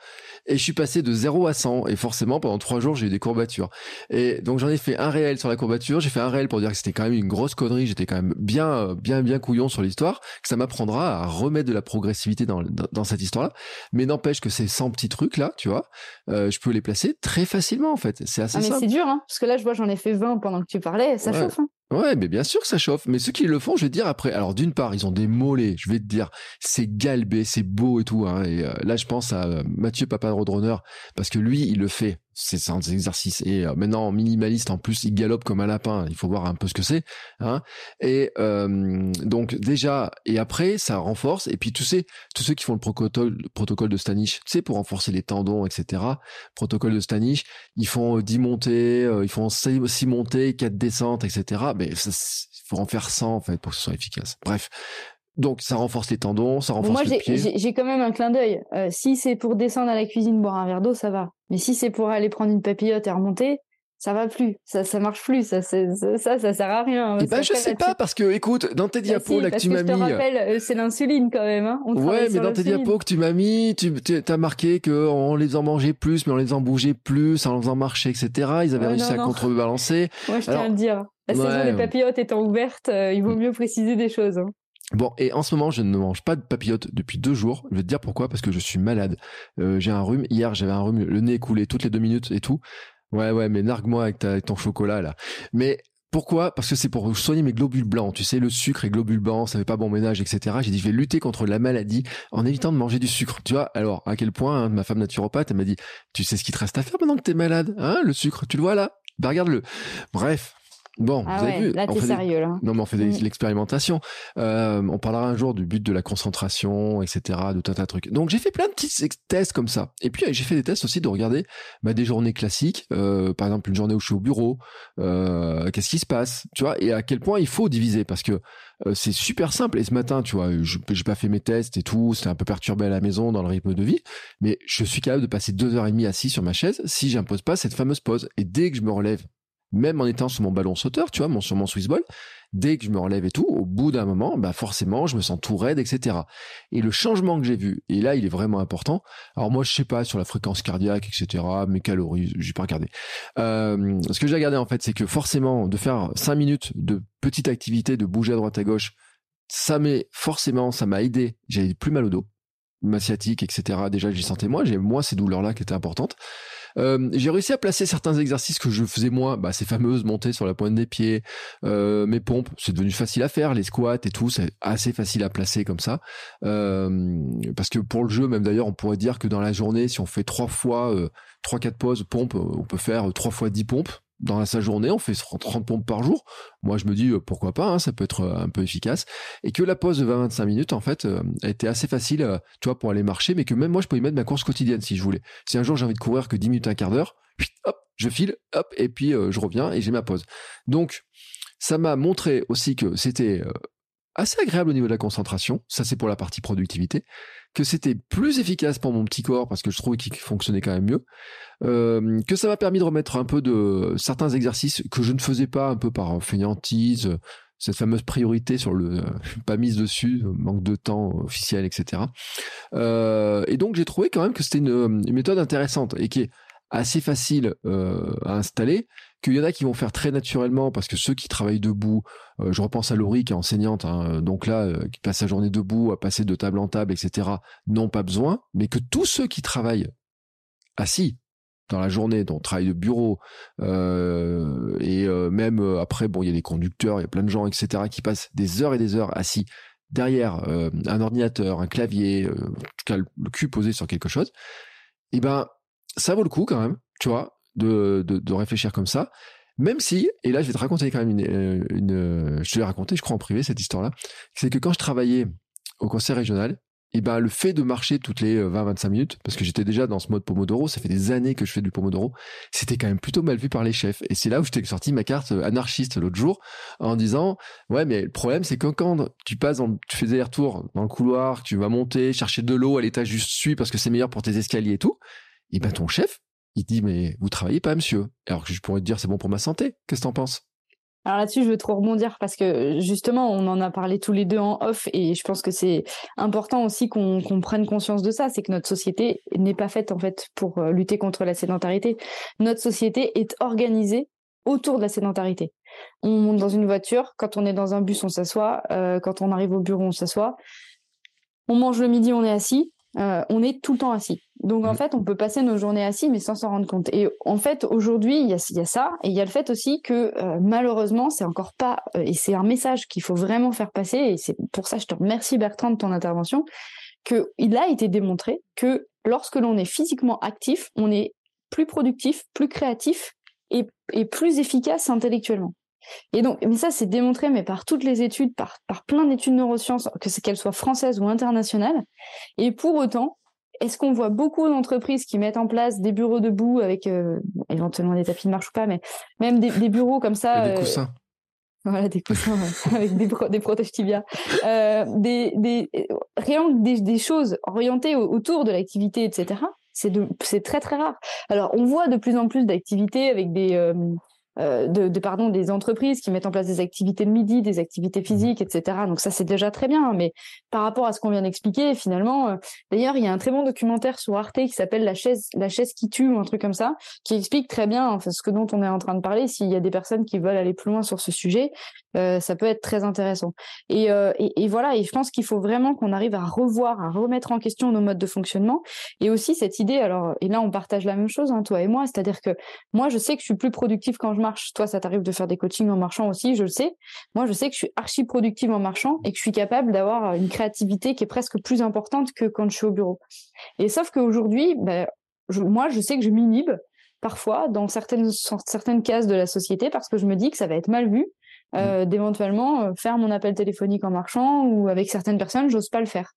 Et je suis passé de 0 à 100. Et forcément, pendant trois jours, j'ai eu des courbatures. Et donc, j'en ai fait un réel sur la courbature. J'ai fait un réel pour dire que c'était quand même une grosse connerie. J'étais quand même bien, bien, bien couillon sur l'histoire. Que ça m'apprendra à remettre de la progressivité dans, dans, cette histoire-là. Mais n'empêche que ces 100 petits trucs là, tu vois, euh, je peux les placer très facilement, en fait. C'est assez ah, mais c'est dur, hein. Parce que là, je vois, j'en ai fait 20 pendant que tu parlais. Ça chauffe, hein. Ouais, mais bien sûr que ça chauffe. Mais ceux qui le font, je vais dire après. Alors d'une part, ils ont des mollets. Je vais te dire, c'est galbé, c'est beau et tout. Hein. Et euh, là, je pense à euh, Mathieu Papa Roadrunner parce que lui, il le fait c'est un exercice et euh, maintenant minimaliste en plus il galope comme un lapin il faut voir un peu ce que c'est hein. Et euh, donc déjà et après ça renforce et puis tu sais tous ceux qui font le protocole protocole de Stanich tu sais pour renforcer les tendons etc protocole de Stanich ils font 10 montées euh, ils font 6 montées 4 descentes etc mais il faut en faire 100 en fait pour que ce soit efficace. Bref donc ça renforce les tendons, ça renforce Moi, Moi, j'ai quand même un clin d'œil. Euh, si c'est pour descendre à la cuisine boire un verre d'eau, ça va. Mais si c'est pour aller prendre une papillote et remonter, ça va plus, ça ça marche plus, ça ça ça, ça sert à rien. Eh ben je sais pas parce que écoute dans tes bah, diapos là que tu m'as mis. Je te rappelle, euh, c'est l'insuline quand même. Hein. ouais, mais dans tes diapos que tu m'as mis, tu as marqué que on les en mangeait plus, mais on les en bougeait plus, en faisant marcher, etc. Ils avaient réussi à contrebalancer. Moi je tiens à le dire. La saison des papillotes étant ouverte, euh, il vaut mm. mieux préciser des choses. Bon, et en ce moment, je ne mange pas de papillotes depuis deux jours. Je vais te dire pourquoi, parce que je suis malade. Euh, j'ai un rhume. Hier, j'avais un rhume, le nez coulé toutes les deux minutes et tout. Ouais, ouais, mais nargue-moi avec, ta, ton chocolat, là. Mais pourquoi? Parce que c'est pour soigner mes globules blancs. Tu sais, le sucre et globules blancs, ça fait pas bon ménage, etc. J'ai dit, je vais lutter contre la maladie en évitant de manger du sucre. Tu vois Alors, à quel point hein, ma femme naturopathe, elle m'a dit, tu sais ce qu'il te reste à faire pendant que t'es malade, hein Le sucre, tu le vois là? Bah regarde-le. Bref, Bon, ah vous avez vu Là, t'es sérieux, là. Non, mais on fait de l'expérimentation. Euh, on parlera un jour du but de la concentration, etc., de tout un tas de trucs. Donc, j'ai fait plein de petits tests comme ça. Et puis, j'ai fait des tests aussi de regarder bah, des journées classiques. Euh, par exemple, une journée où je suis au bureau. Euh, Qu'est-ce qui se passe Tu vois Et à quel point il faut diviser Parce que euh, c'est super simple. Et ce matin, tu vois, je j'ai pas fait mes tests et tout. C'était un peu perturbé à la maison dans le rythme de vie. Mais je suis capable de passer deux heures et demie assis sur ma chaise si j'impose pas cette fameuse pause. Et dès que je me relève même en étant sur mon ballon sauteur, tu vois, mon, sur mon Swiss ball, dès que je me relève et tout, au bout d'un moment, bah forcément, je me sens tout raide, etc. Et le changement que j'ai vu, et là, il est vraiment important. Alors moi, je sais pas sur la fréquence cardiaque, etc., mes calories, j'ai pas regardé. Euh, ce que j'ai regardé en fait, c'est que forcément, de faire cinq minutes de petite activité, de bouger à droite à gauche, ça m'est forcément, ça m'a aidé. J'avais plus mal au dos, ma sciatique, etc. Déjà, j'y sentais moins. J'ai moins ces douleurs-là qui étaient importantes. Euh, j'ai réussi à placer certains exercices que je faisais moins, bah, ces fameuses montées sur la pointe des pieds, euh, mes pompes, c'est devenu facile à faire, les squats et tout, c'est assez facile à placer comme ça. Euh, parce que pour le jeu, même d'ailleurs, on pourrait dire que dans la journée, si on fait trois fois, trois, quatre pauses pompes, on peut faire trois fois dix pompes dans sa journée, on fait 30 pompes par jour. Moi, je me dis euh, pourquoi pas, hein, ça peut être euh, un peu efficace. Et que la pause de 20-25 minutes, en fait, euh, été assez facile, tu vois, pour aller marcher, mais que même moi, je y mettre ma course quotidienne si je voulais. Si un jour j'ai envie de courir que 10 minutes, un quart d'heure, hop, je file, hop, et puis je reviens et j'ai ma pause. Donc, ça m'a montré aussi que c'était assez agréable au niveau de la concentration. Ça, c'est pour la partie productivité que c'était plus efficace pour mon petit corps parce que je trouvais qu'il fonctionnait quand même mieux, euh, que ça m'a permis de remettre un peu de certains exercices que je ne faisais pas un peu par fainéantise, cette fameuse priorité sur le pas mise dessus, manque de temps officiel, etc. Euh, et donc j'ai trouvé quand même que c'était une, une, méthode intéressante et qui est assez facile euh, à installer, qu'il y en a qui vont faire très naturellement parce que ceux qui travaillent debout, euh, je repense à Laurie qui est enseignante, hein, donc là, euh, qui passe sa journée debout, à passer de table en table, etc., n'ont pas besoin, mais que tous ceux qui travaillent assis dans la journée, dont travail de bureau, euh, et même après, bon, il y a les conducteurs, il y a plein de gens, etc., qui passent des heures et des heures assis derrière un ordinateur, un clavier, en tout cas le cul posé sur quelque chose, et eh ben ça vaut le coup quand même, tu vois, de, de, de, réfléchir comme ça. Même si, et là je vais te raconter quand même une, euh, une je te l'ai raconté, je crois en privé cette histoire-là, c'est que quand je travaillais au conseil régional, et ben le fait de marcher toutes les 20-25 euh, minutes, parce que j'étais déjà dans ce mode Pomodoro, ça fait des années que je fais du Pomodoro, c'était quand même plutôt mal vu par les chefs. Et c'est là où je t'ai sorti ma carte euh, anarchiste l'autre jour, en disant, ouais, mais le problème c'est que quand tu passes, dans, tu fais des retours dans le couloir, tu vas monter, chercher de l'eau à l'étage juste dessus parce que c'est meilleur pour tes escaliers et tout, et ben ton chef, il dit mais vous travaillez pas monsieur. Alors que je pourrais te dire c'est bon pour ma santé. Qu'est-ce que t'en penses? Alors là-dessus, je veux trop rebondir parce que justement, on en a parlé tous les deux en off et je pense que c'est important aussi qu'on prenne conscience de ça, c'est que notre société n'est pas faite en fait pour euh, lutter contre la sédentarité. Notre société est organisée autour de la sédentarité. On monte dans une voiture, quand on est dans un bus, on s'assoit, euh, quand on arrive au bureau, on s'assoit. On mange le midi, on est assis. Euh, on est tout le temps assis. Donc en mm. fait, on peut passer nos journées assis, mais sans s'en rendre compte. Et en fait, aujourd'hui, il y a, ça, et il y a le fait aussi que euh, malheureusement, c'est encore pas, euh, et c'est un message qu'il faut vraiment faire passer. Et c'est pour ça, je te remercie Bertrand de ton intervention, que il a été démontré que lorsque l'on est physiquement actif, on est plus productif, plus créatif et plus efficace intellectuellement. Et donc, mais ça, c'est démontré, mais par toutes les études, par, par plein d'études neurosciences, que c'est qu'elles soient françaises ou internationales. Et pour autant, est-ce qu'on voit beaucoup d'entreprises qui mettent en place des bureaux debout avec euh, éventuellement des tapis de marche ou pas, mais même des, des bureaux comme ça. des euh, coussins. Voilà, des coussins avec des, des protèges tibia. Euh, des, des, rien des, des choses orientées autour de l'activité, etc. C'est c'est très très rare. Alors, on voit de plus en plus d'activités avec des euh, euh, de, de, pardon des entreprises qui mettent en place des activités de midi, des activités mmh physiques, etc. Donc ça c'est déjà très bien. Mais par rapport à ce qu'on vient d'expliquer, finalement, euh, d'ailleurs il y a un très bon documentaire sur Arte qui s'appelle La chaise, la chaise qui tue ou un truc comme ça, qui explique très bien enfin, ce que dont on est en train de parler. S'il y a des personnes qui veulent aller plus loin sur ce sujet, euh, ça peut être très intéressant. Et, euh, et, voilà. Et je pense qu'il faut vraiment qu'on arrive à revoir, à remettre en question nos modes de fonctionnement. Et aussi cette idée. Alors et là on partage la même chose, hein, toi et moi, c'est-à-dire que moi je sais que je suis plus productive quand je toi, ça t'arrive de faire des coachings en marchant aussi, je le sais. Moi, je sais que je suis archi productive en marchant et que je suis capable d'avoir une créativité qui est presque plus importante que quand je suis au bureau. Et sauf qu'aujourd'hui, ben, moi, je sais que je m'inhibe parfois dans certaines cases de la société parce que je me dis que ça va être mal vu euh, mmh. d'éventuellement euh, faire mon appel téléphonique en marchant ou avec certaines personnes, j'ose pas le faire.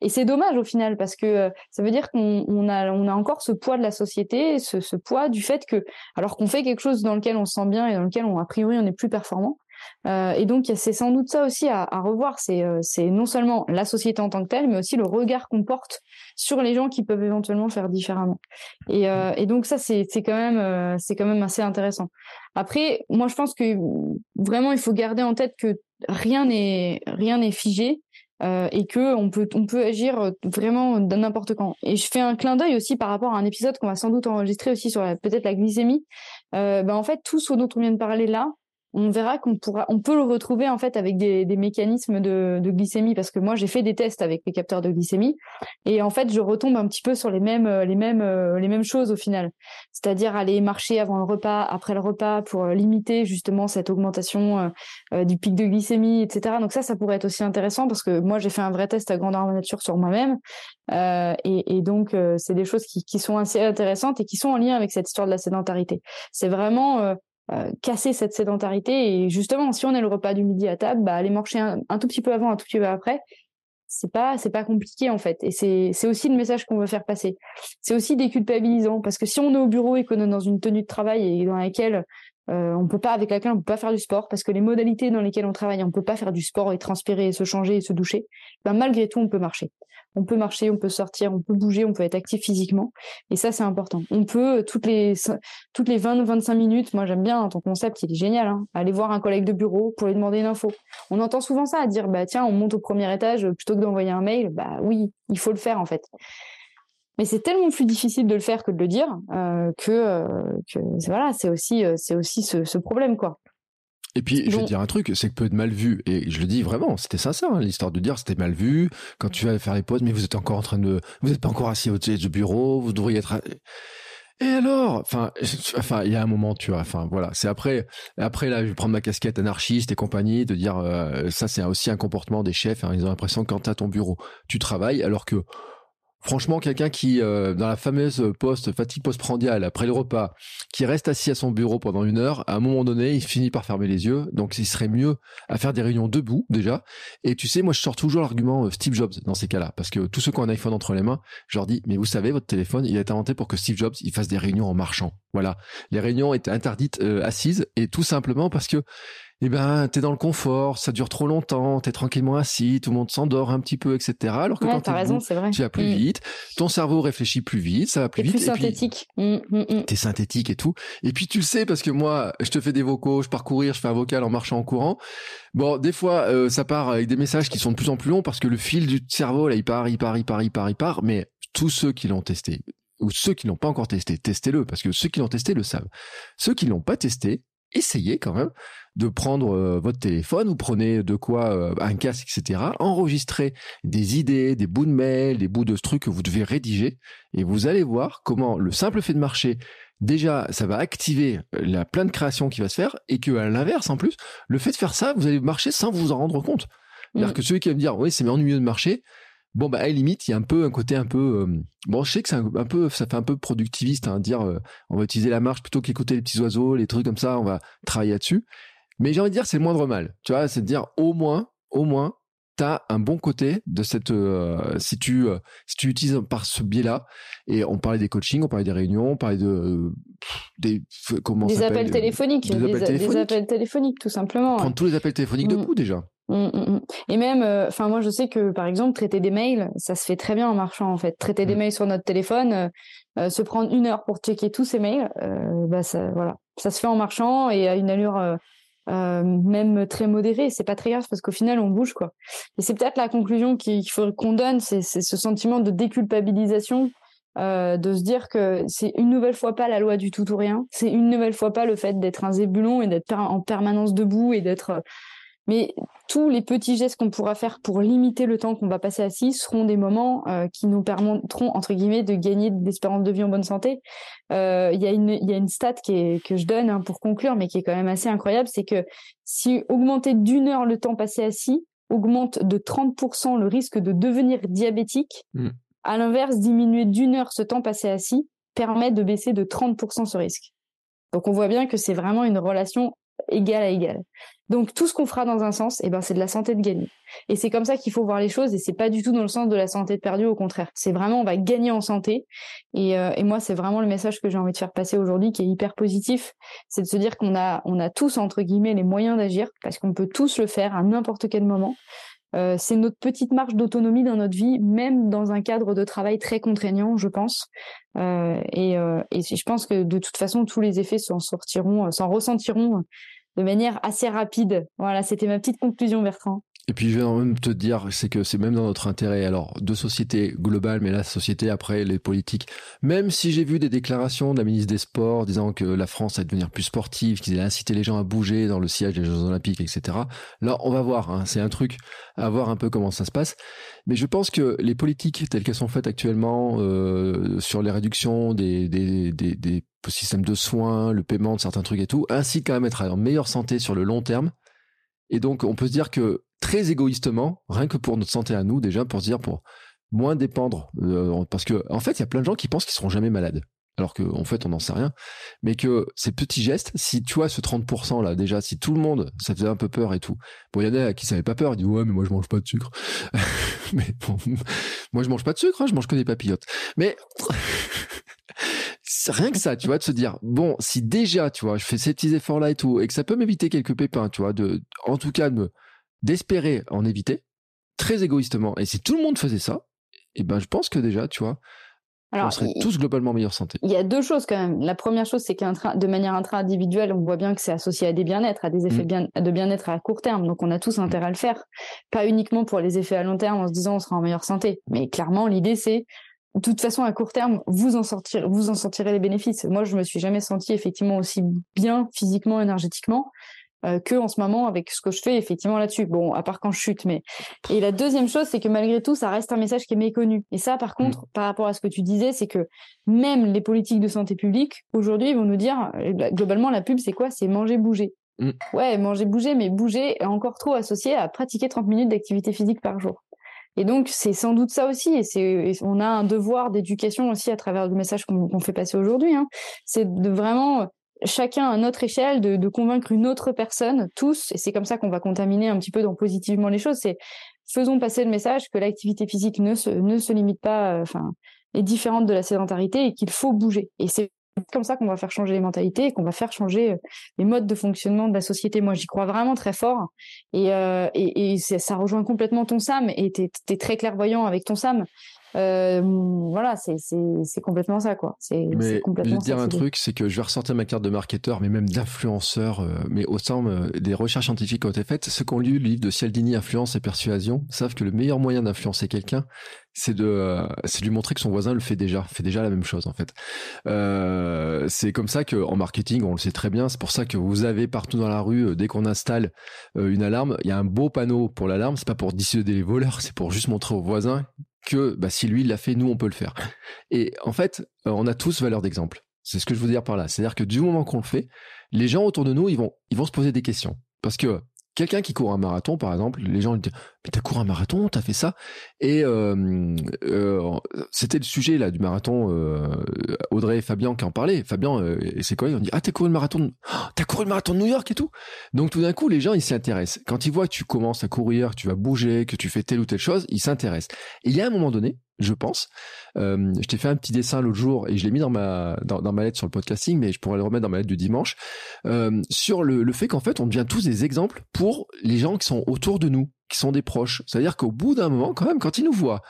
Et c'est dommage au final parce que euh, ça veut dire qu'on a, on a encore ce poids de la société, ce, ce poids du fait que, alors qu'on fait quelque chose dans lequel on se sent bien et dans lequel on, a priori on est plus performant, Euh, et donc, c'est sans doute ça aussi à, revoir. C'est c'est non seulement la société en tant que telle, mais aussi le regard qu'on porte sur les gens qui peuvent éventuellement faire différemment. Et, et donc ça, c'est quand même c'est quand même assez intéressant. Après, moi, je pense que vraiment, il faut garder en tête que rien n'est rien n'est figé euh, et que on peut on peut agir euh, vraiment n'importe quand. Et je fais un clin d'œil aussi par rapport à un épisode qu'on va sans doute enregistrer aussi sur peut-être la glycémie. Euh, ben en fait tout ce dont on vient de parler là, on verra qu'on pourra, on peut le retrouver en fait avec des, des mécanismes de, de, glycémie parce que moi j'ai fait des tests avec les capteurs de glycémie et en fait je retombe un petit peu sur les mêmes, euh, les mêmes, euh, les mêmes choses au final. C'est-à-dire aller marcher avant le repas, après le repas pour euh, limiter justement cette augmentation du pic de glycémie, etc. Donc ça, ça pourrait être aussi intéressant parce que moi j'ai fait un vrai test à grandeur nature sur moi-même euh, et, et, donc c'est des choses qui, qui sont assez intéressantes et qui sont en lien avec cette histoire de la sédentarité. C'est vraiment euh, casser cette sédentarité. Et justement, si on est le repas du midi à table, bah, aller marcher un, tout petit peu avant, un tout petit peu après, c'est pas pas compliqué en fait. Et c'est aussi le message qu'on veut faire passer. C'est aussi déculpabilisant parce que si on est au bureau et qu'on est dans une tenue de travail et dans laquelle euh, on peut pas avec laquelle on peut pas faire du sport parce que les modalités dans lesquelles on travaille, on peut pas faire du sport et transpirer, et se changer et se doucher. Ben malgré tout, on peut marcher on peut marcher, on peut sortir, on peut bouger, on peut être actif physiquement. Et ça, c'est important. On peut, euh, toutes les, toutes les 20-25 minutes, moi j'aime bien ton concept, il est génial, hein, aller voir un collègue de bureau pour lui demander une info. On entend souvent ça, dire, bah tiens, on monte au premier étage plutôt que d'envoyer un mail. Bah oui, il faut le faire en fait. Mais c'est tellement plus difficile de le faire que de le dire euh, que, euh, c'est aussi ce, ce problème quoi. Et puis, je vais dire un truc, c'est que peut être mal vu. Et je le dis vraiment, c'était sincère, hein, l'histoire de dire c'était mal vu. Quand tu vas faire les pauses, mais vous êtes encore en train de, vous n'êtes pas encore assis au du bureau, vous devriez être. Et alors, enfin, enfin, il y a un moment, tu vois, enfin, voilà, c'est après, après là, je vais prendre ma casquette anarchiste et compagnie, de dire, euh, ça, c'est aussi un comportement des chefs. Hein, ils ont l'impression que quand à ton bureau, tu travailles, alors que Franchement, quelqu'un qui, euh, dans la fameuse poste fatigue postprandiale après le repas, qui reste assis à son bureau pendant une heure, à un moment donné, il finit par fermer les yeux. Donc, il serait mieux à faire des réunions debout déjà. Et tu sais, moi, je sors toujours l'argument euh, Steve Jobs dans ces cas-là, parce que tous ceux qui ont un iPhone entre les mains, je leur dis, mais vous savez, votre téléphone, il a été inventé pour que Steve Jobs, il fasse des réunions en marchant. Voilà, les réunions étaient interdites euh, assises, et tout simplement parce que eh ben, t'es dans le confort, ça dure trop longtemps, t'es tranquillement assis, tout le monde s'endort un petit peu, etc. Alors que quand t'es raison, vrai. tu vas plus mm. vite, ton cerveau réfléchit plus vite, ça va plus vite. Plus synthétique. Mm, mm, t'es synthétique et tout. Et puis tu le sais parce que moi, je te fais des vocaux, je pars courir, je fais un vocal en marchant en courant. Bon, des fois, euh, ça part avec des messages qui sont de plus en plus longs parce que le fil du cerveau, là, il part, il part, il part, il part, il part. Mais tous ceux qui l'ont testé, ou ceux qui l'ont pas encore testé, testez-le parce que ceux qui l'ont testé le savent. Ceux qui l'ont pas testé, essayez quand même de prendre euh, votre téléphone, vous prenez de quoi euh, un casque, etc. Enregistrez des idées, des bouts de mail, des bouts de trucs que vous devez rédiger, et vous allez voir comment le simple fait de marcher, déjà, ça va activer euh, la plein de création qui va se faire, et que à l'inverse, en plus, le fait de faire ça, vous allez marcher sans vous en rendre compte. C'est-à-dire mm. que celui qui va me dire, oui, c'est ennuyeux de marcher, bon bah à la limite il y a un peu un côté un peu bon je sais que c'est un, peu ça fait un peu productiviste hein, dire on va utiliser la marche plutôt qu'écouter les petits oiseaux les trucs comme ça on va travailler là-dessus mais j'ai envie de dire, c'est le moindre mal. Tu vois, c'est de dire au moins, au moins, t'as un bon côté de cette euh, si tu euh, si tu utilises par ce biais-là. Et on parlait des coachings on parlait des réunions on parlait de des comment des appels téléphoniques des, appels téléphoniques. des, appels téléphoniques tout simplement. Prendre tous les appels téléphoniques de debout déjà. Mmh, mmh, mmh. et même euh, enfin moi je sais que par exemple traiter des mails ça se fait très bien en marchant en fait. Traiter des mails sur notre téléphone se prendre une heure pour checker tous ces mails bah ça voilà. Ça se fait en marchant et à une allure euh, même très modéré, c'est pas très grave parce qu'au final on bouge quoi. Et c'est peut-être la conclusion qu'il faut qu'on donne, c'est ce sentiment de déculpabilisation, euh, de se dire que c'est une nouvelle fois pas la loi du tout ou rien, c'est une nouvelle fois pas le fait d'être un zébulon et d'être en permanence debout et d'être mais tous les petits gestes qu'on pourra faire pour limiter le temps qu'on va passer assis seront des moments euh, qui nous permettront, entre guillemets, de gagner d'espérance de vie en bonne santé. Euh, il y, a une, y a une stat qui est, que je donne hein, pour conclure, mais qui est quand même assez incroyable, c'est que si augmenter d'une heure le temps passé assis augmente de 30% le risque de devenir diabétique, mm. à l'inverse, diminuer d'une heure ce temps passé assis permet de baisser de 30% ce risque. Donc on voit bien que c'est vraiment une relation égal à égal. Donc tout ce qu'on fera dans un sens, eh ben c'est de la santé de gagner. Et c'est comme ça qu'il faut voir les choses. Et c'est pas du tout dans le sens de la santé de perdu. Au contraire, c'est vraiment on va gagner en santé. Et, euh, et moi, c'est vraiment le message que j'ai envie de faire passer aujourd'hui, qui est hyper positif. C'est de se dire qu'on a on a tous entre guillemets les moyens d'agir parce qu'on peut tous le faire à n'importe quel moment. Euh, c'est notre petite marge d'autonomie dans notre vie, même dans un cadre de travail très contraignant, je pense. Et, euh, et je pense que de toute façon, tous les effets s'en sortiront, s'en ressentiront de manière assez rapide. Voilà, c'était ma petite conclusion, Bertrand. Et puis je vais même te dire, c'est que c'est même dans notre intérêt, alors de société globale, mais la société après les politiques. Même si j'ai vu des déclarations de la ministre des Sports disant que la France allait devenir plus sportive, qu'ils allaient inciter les gens à bouger dans le siège des Jeux Olympiques, etc. Là, on va voir. Hein, c'est un truc à voir un peu comment ça se passe. Mais je pense que les politiques telles qu'elles sont faites actuellement euh, sur les réductions des, des, des, des systèmes de soins, le paiement de certains trucs et tout, ainsi quand même être en meilleure santé sur le long terme. Et donc, on peut se dire que très égoïstement, rien que pour notre santé à nous, déjà, pour se dire, pour moins dépendre, euh, parce que, en fait, il y a plein de gens qui pensent qu'ils seront jamais malades. Alors qu'en en fait, on n'en sait rien. Mais que ces petits gestes, si tu vois ce 30% là, déjà, si tout le monde, ça faisait un peu peur et tout. Bon, il y en a qui savaient pas peur, ils disent, ouais, mais moi, je mange pas de sucre. mais bon, moi, je mange pas de sucre, hein, je mange que des papillotes. Mais, rien que ça, tu vois, de se dire, bon, si déjà, tu vois, je fais ces petits efforts-là et tout, et que ça peut m'éviter quelques pépins, tu vois, de, en tout cas, de d'espérer en éviter, très égoïstement. Et si tout le monde faisait ça, eh ben, je pense que déjà, tu vois, on serait tous globalement en meilleure santé. Il y a deux choses quand même. La première chose, c'est qu'de de manière intra-individuelle, on voit bien que c'est associé à des bien-être, à des effets mm. de bien-être à court terme. Donc, on a tous intérêt à le faire. Pas uniquement pour les effets à long terme en se disant on sera en meilleure santé. Mais clairement, l'idée, c'est de toute façon, à court terme, vous en sortirez, vous en sortirez les bénéfices. Moi, je me suis jamais senti effectivement aussi bien physiquement, énergétiquement euh, que en ce moment avec ce que je fais effectivement là-dessus. Bon, à part quand je chute, mais et la deuxième chose, c'est que malgré tout, ça reste un message qui est méconnu. Et ça, par mm. contre, par rapport à ce que tu disais, c'est que même les politiques de santé publique aujourd'hui, vont nous dire euh, globalement la pub, c'est quoi? C'est manger, bouger. Mm. Ouais, manger, bouger, mais bouger est encore trop associé à pratiquer 30 minutes d'activité physique par jour. Et donc, c'est sans doute ça aussi. Et c'est, on a un devoir d'éducation aussi à travers le message qu'on fait passer aujourd'hui. Hein. C'est de vraiment chacun à notre échelle de, convaincre une autre personne, tous. Et c'est comme ça qu'on va contaminer un petit peu dans positivement les choses. C'est faisons passer le message que l'activité physique ne se, ne se limite pas, euh, enfin, est différente de la sédentarité et qu'il faut bouger. Et c'est comme ça qu'on va faire changer les mentalités et qu'on va faire changer euh, les modes de fonctionnement de la société. Moi, j'y crois vraiment très fort. Et, euh, et ça rejoint complètement ton Sam. Et tu es, très clairvoyant avec ton Sam. Euh, voilà, c'est complètement ça, quoi. C'est complètement. Je vais dire un truc, c'est que je vais ressortir ma carte de marketeur, mais même d'influenceur, euh, mais au sein euh, des recherches scientifiques qui ont été faites, ceux qui ont lu le livre de Cialdini, Influence et Persuasion, savent que le meilleur moyen d'influencer quelqu'un, c'est de, c'est de lui montrer que son voisin le fait déjà, fait déjà la même chose en fait. C'est comme ça que en marketing, on le sait très bien. C'est pour ça que vous avez partout dans la rue, dès qu'on installe une alarme, il y a un beau panneau pour l'alarme. C'est pas pour dissuader les voleurs, c'est pour juste montrer aux voisins que bah, si lui l'a fait, nous on peut le faire. Et en fait, on a tous valeur d'exemple. C'est ce que je veux dire par là. C'est-à-dire que du moment qu'on le fait, les gens autour de nous, ils vont, ils vont se poser des questions. Parce que quelqu'un qui court un marathon, par exemple, les gens lui disent mais t'as couru un marathon, t'as fait ça? Et euh, euh, c'était le sujet là du marathon. Euh, Audrey et Fabien qui en parlaient. Fabien et ses collègues ont dit ah t'as couru le marathon, de... oh, t'as couru le marathon de New York et tout. Donc tout d'un coup les gens ils s'y intéressent. Quand ils voient que tu commences à courir, que tu vas bouger, que tu fais telle ou telle chose, ils s'intéressent. Et il y a un moment donné, je pense. Euh, je t'ai fait un petit dessin l'autre jour et je l'ai mis dans ma dans, ma lettre sur le podcasting, mais je pourrais le remettre dans ma lettre du dimanche euh, sur le, fait qu'en fait on devient tous des exemples pour les gens qui sont autour de nous, qui sont des proches. C'est-à-dire qu'au bout d'un moment, quand même, quand ils nous voient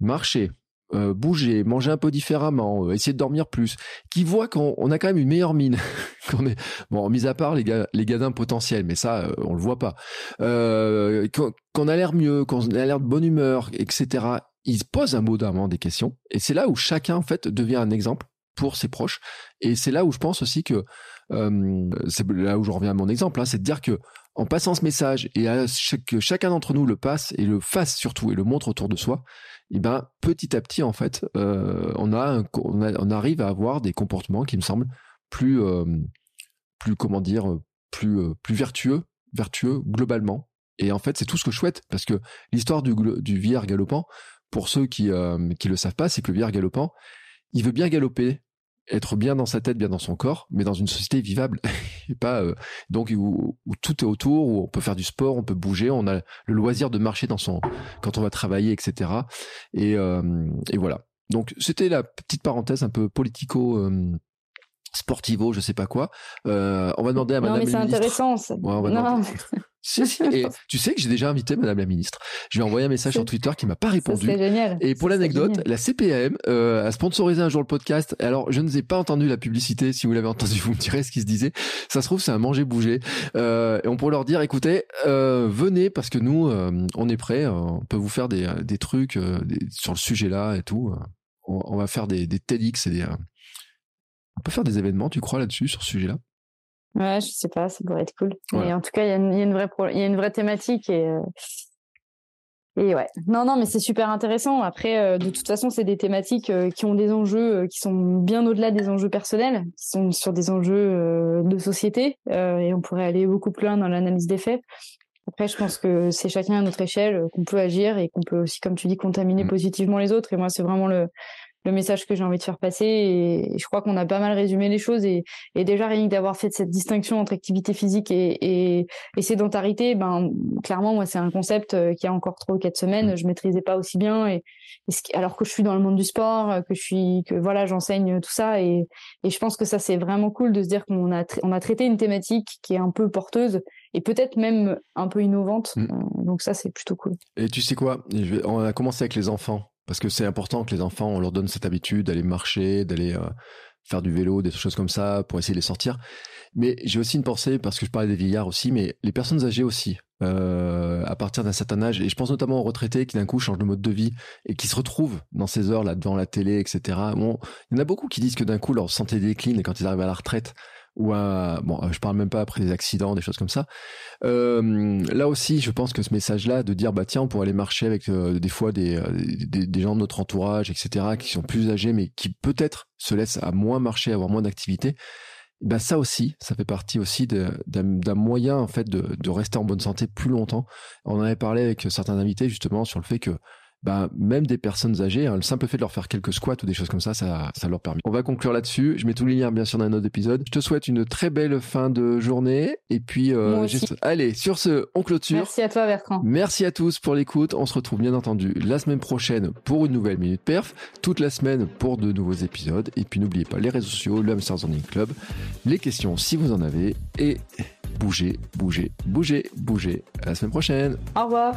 marcher, euh, bouger, manger un peu différemment, essayer de dormir plus, qui voient qu'on a quand même une meilleure mine, qu'on est bon, mis à part les gars, les gadins potentiels, mais ça euh, on le voit pas, qu'on a l'air mieux, qu'on a l'air de bonne humeur, etc il pose un mot d'amant des questions. Et c'est là où chacun, en fait, devient un exemple pour ses proches. Et c'est là où je pense aussi que, euh, c'est là où je reviens à mon exemple, hein, c'est de dire que en passant ce message et à que chacun d'entre nous le passe et le fasse surtout et le montre autour de soi, et ben petit à petit en fait, euh, on, a on, arrive à avoir des comportements qui me semblent plus, euh, plus comment dire, plus, plus vertueux, vertueux globalement. Et en fait, c'est tout ce que je souhaite parce que l'histoire du, du vieillard galopant, pour ceux qui euh, qui le savent pas, c'est que le vieillard galopant, il veut bien galoper être bien dans sa tête, bien dans son corps, mais dans une société vivable et pas euh, donc où, tout est autour, où on peut faire du sport, on peut bouger, on a le loisir de marcher dans son quand on va travailler, etc. Et, et voilà. Donc c'était la petite parenthèse un peu politico sportivo, je sais pas quoi. Euh, on va demander à Madame. Non, mais c'est intéressant. Ça. non. Et tu sais que j'ai déjà invité Madame la ministre. Je lui ai envoyé un message sur Twitter qui m'a pas répondu. C'est génial. Et pour l'anecdote, la CPAM euh, a sponsorisé un jour le podcast. Alors, je ne ai pas entendu la publicité. Si vous l'avez entendu, vous me direz ce qui se disait. Ça se trouve, c'est un manger bouger. Euh, et on pourrait leur dire, écoutez, euh, venez parce que nous, euh, on est prêts. on peut vous faire des, des trucs sur le sujet là et tout. On, on va faire des, des TEDx et des on peut faire des événements, tu crois, là-dessus, sur ce sujet-là? Ouais, je sais pas, ça pourrait être cool. Mais en tout cas, il y, a une vraie, il y a une vraie thématique et. Euh, et ouais, non, non, mais c'est super intéressant. Après, euh, de toute façon, c'est des thématiques euh, qui ont des enjeux qui sont bien au-delà des enjeux personnels, qui sont sur des enjeux de société. et on pourrait aller beaucoup plus loin dans l'analyse des faits. Après, je pense que c'est chacun à notre échelle qu'on peut agir et qu'on peut aussi, comme tu dis, contaminer mmh. positivement les autres. Et moi, c'est vraiment le, le message que j'ai envie de faire passer. Et, je crois qu'on a pas mal résumé les choses. Et, déjà, rien que d'avoir fait cette distinction entre activité physique et, sédentarité, ben, clairement, moi, c'est un concept euh, qui a encore trois ou quatre semaines, mmh. je maîtrisais pas aussi bien. Et, alors que je suis dans le monde du sport, que je suis, que voilà, j'enseigne tout ça. Et, je pense que ça, c'est vraiment cool de se dire qu'on a, on a traité une thématique qui est un peu porteuse et peut-être même un peu innovante. Mmh. Euh, donc ça, c'est plutôt cool. Et tu sais quoi? On a commencé avec les enfants parce que c'est important que les enfants, on leur donne cette habitude d'aller marcher, d'aller euh, faire du vélo, des choses comme ça, pour essayer de les sortir. Mais j'ai aussi une pensée, parce que je parlais des vieillards aussi, mais les personnes âgées aussi, euh, à partir d'un certain âge, et je pense notamment aux retraités qui d'un coup changent de mode de vie et qui se retrouvent dans ces heures là devant la télé, etc. Bon, il y en a beaucoup qui disent que d'un coup leur santé décline et quand ils arrivent à la retraite, ou à bon je parle même pas après des accidents des choses comme ça euh, là aussi je pense que ce message là de dire bah tiens on pourrait aller marcher avec euh, des fois des, euh, des, des gens de notre entourage etc qui sont plus âgés mais qui peut-être se laissent à moins marcher avoir moins d'activité bah ça aussi, ça fait partie aussi d'un moyen en fait de, de rester en bonne santé plus longtemps. On en avait parlé avec certains invités justement sur le fait que bah, même des personnes âgées, hein, le simple fait de leur faire quelques squats ou des choses comme ça, ça, ça leur permet. On va conclure là-dessus. Je mets tous les liens bien sûr dans un autre épisode. Je te souhaite une très belle fin de journée et puis euh, juste... allez sur ce, on clôture. Merci à toi Bertrand. Merci à tous pour l'écoute. On se retrouve bien entendu la semaine prochaine pour une nouvelle minute perf, toute la semaine pour de nouveaux épisodes et puis n'oubliez pas les réseaux sociaux, le Hamsters Running Club, les questions si vous en avez et bougez, bougez, bougez, bougez. À la semaine prochaine. Au revoir.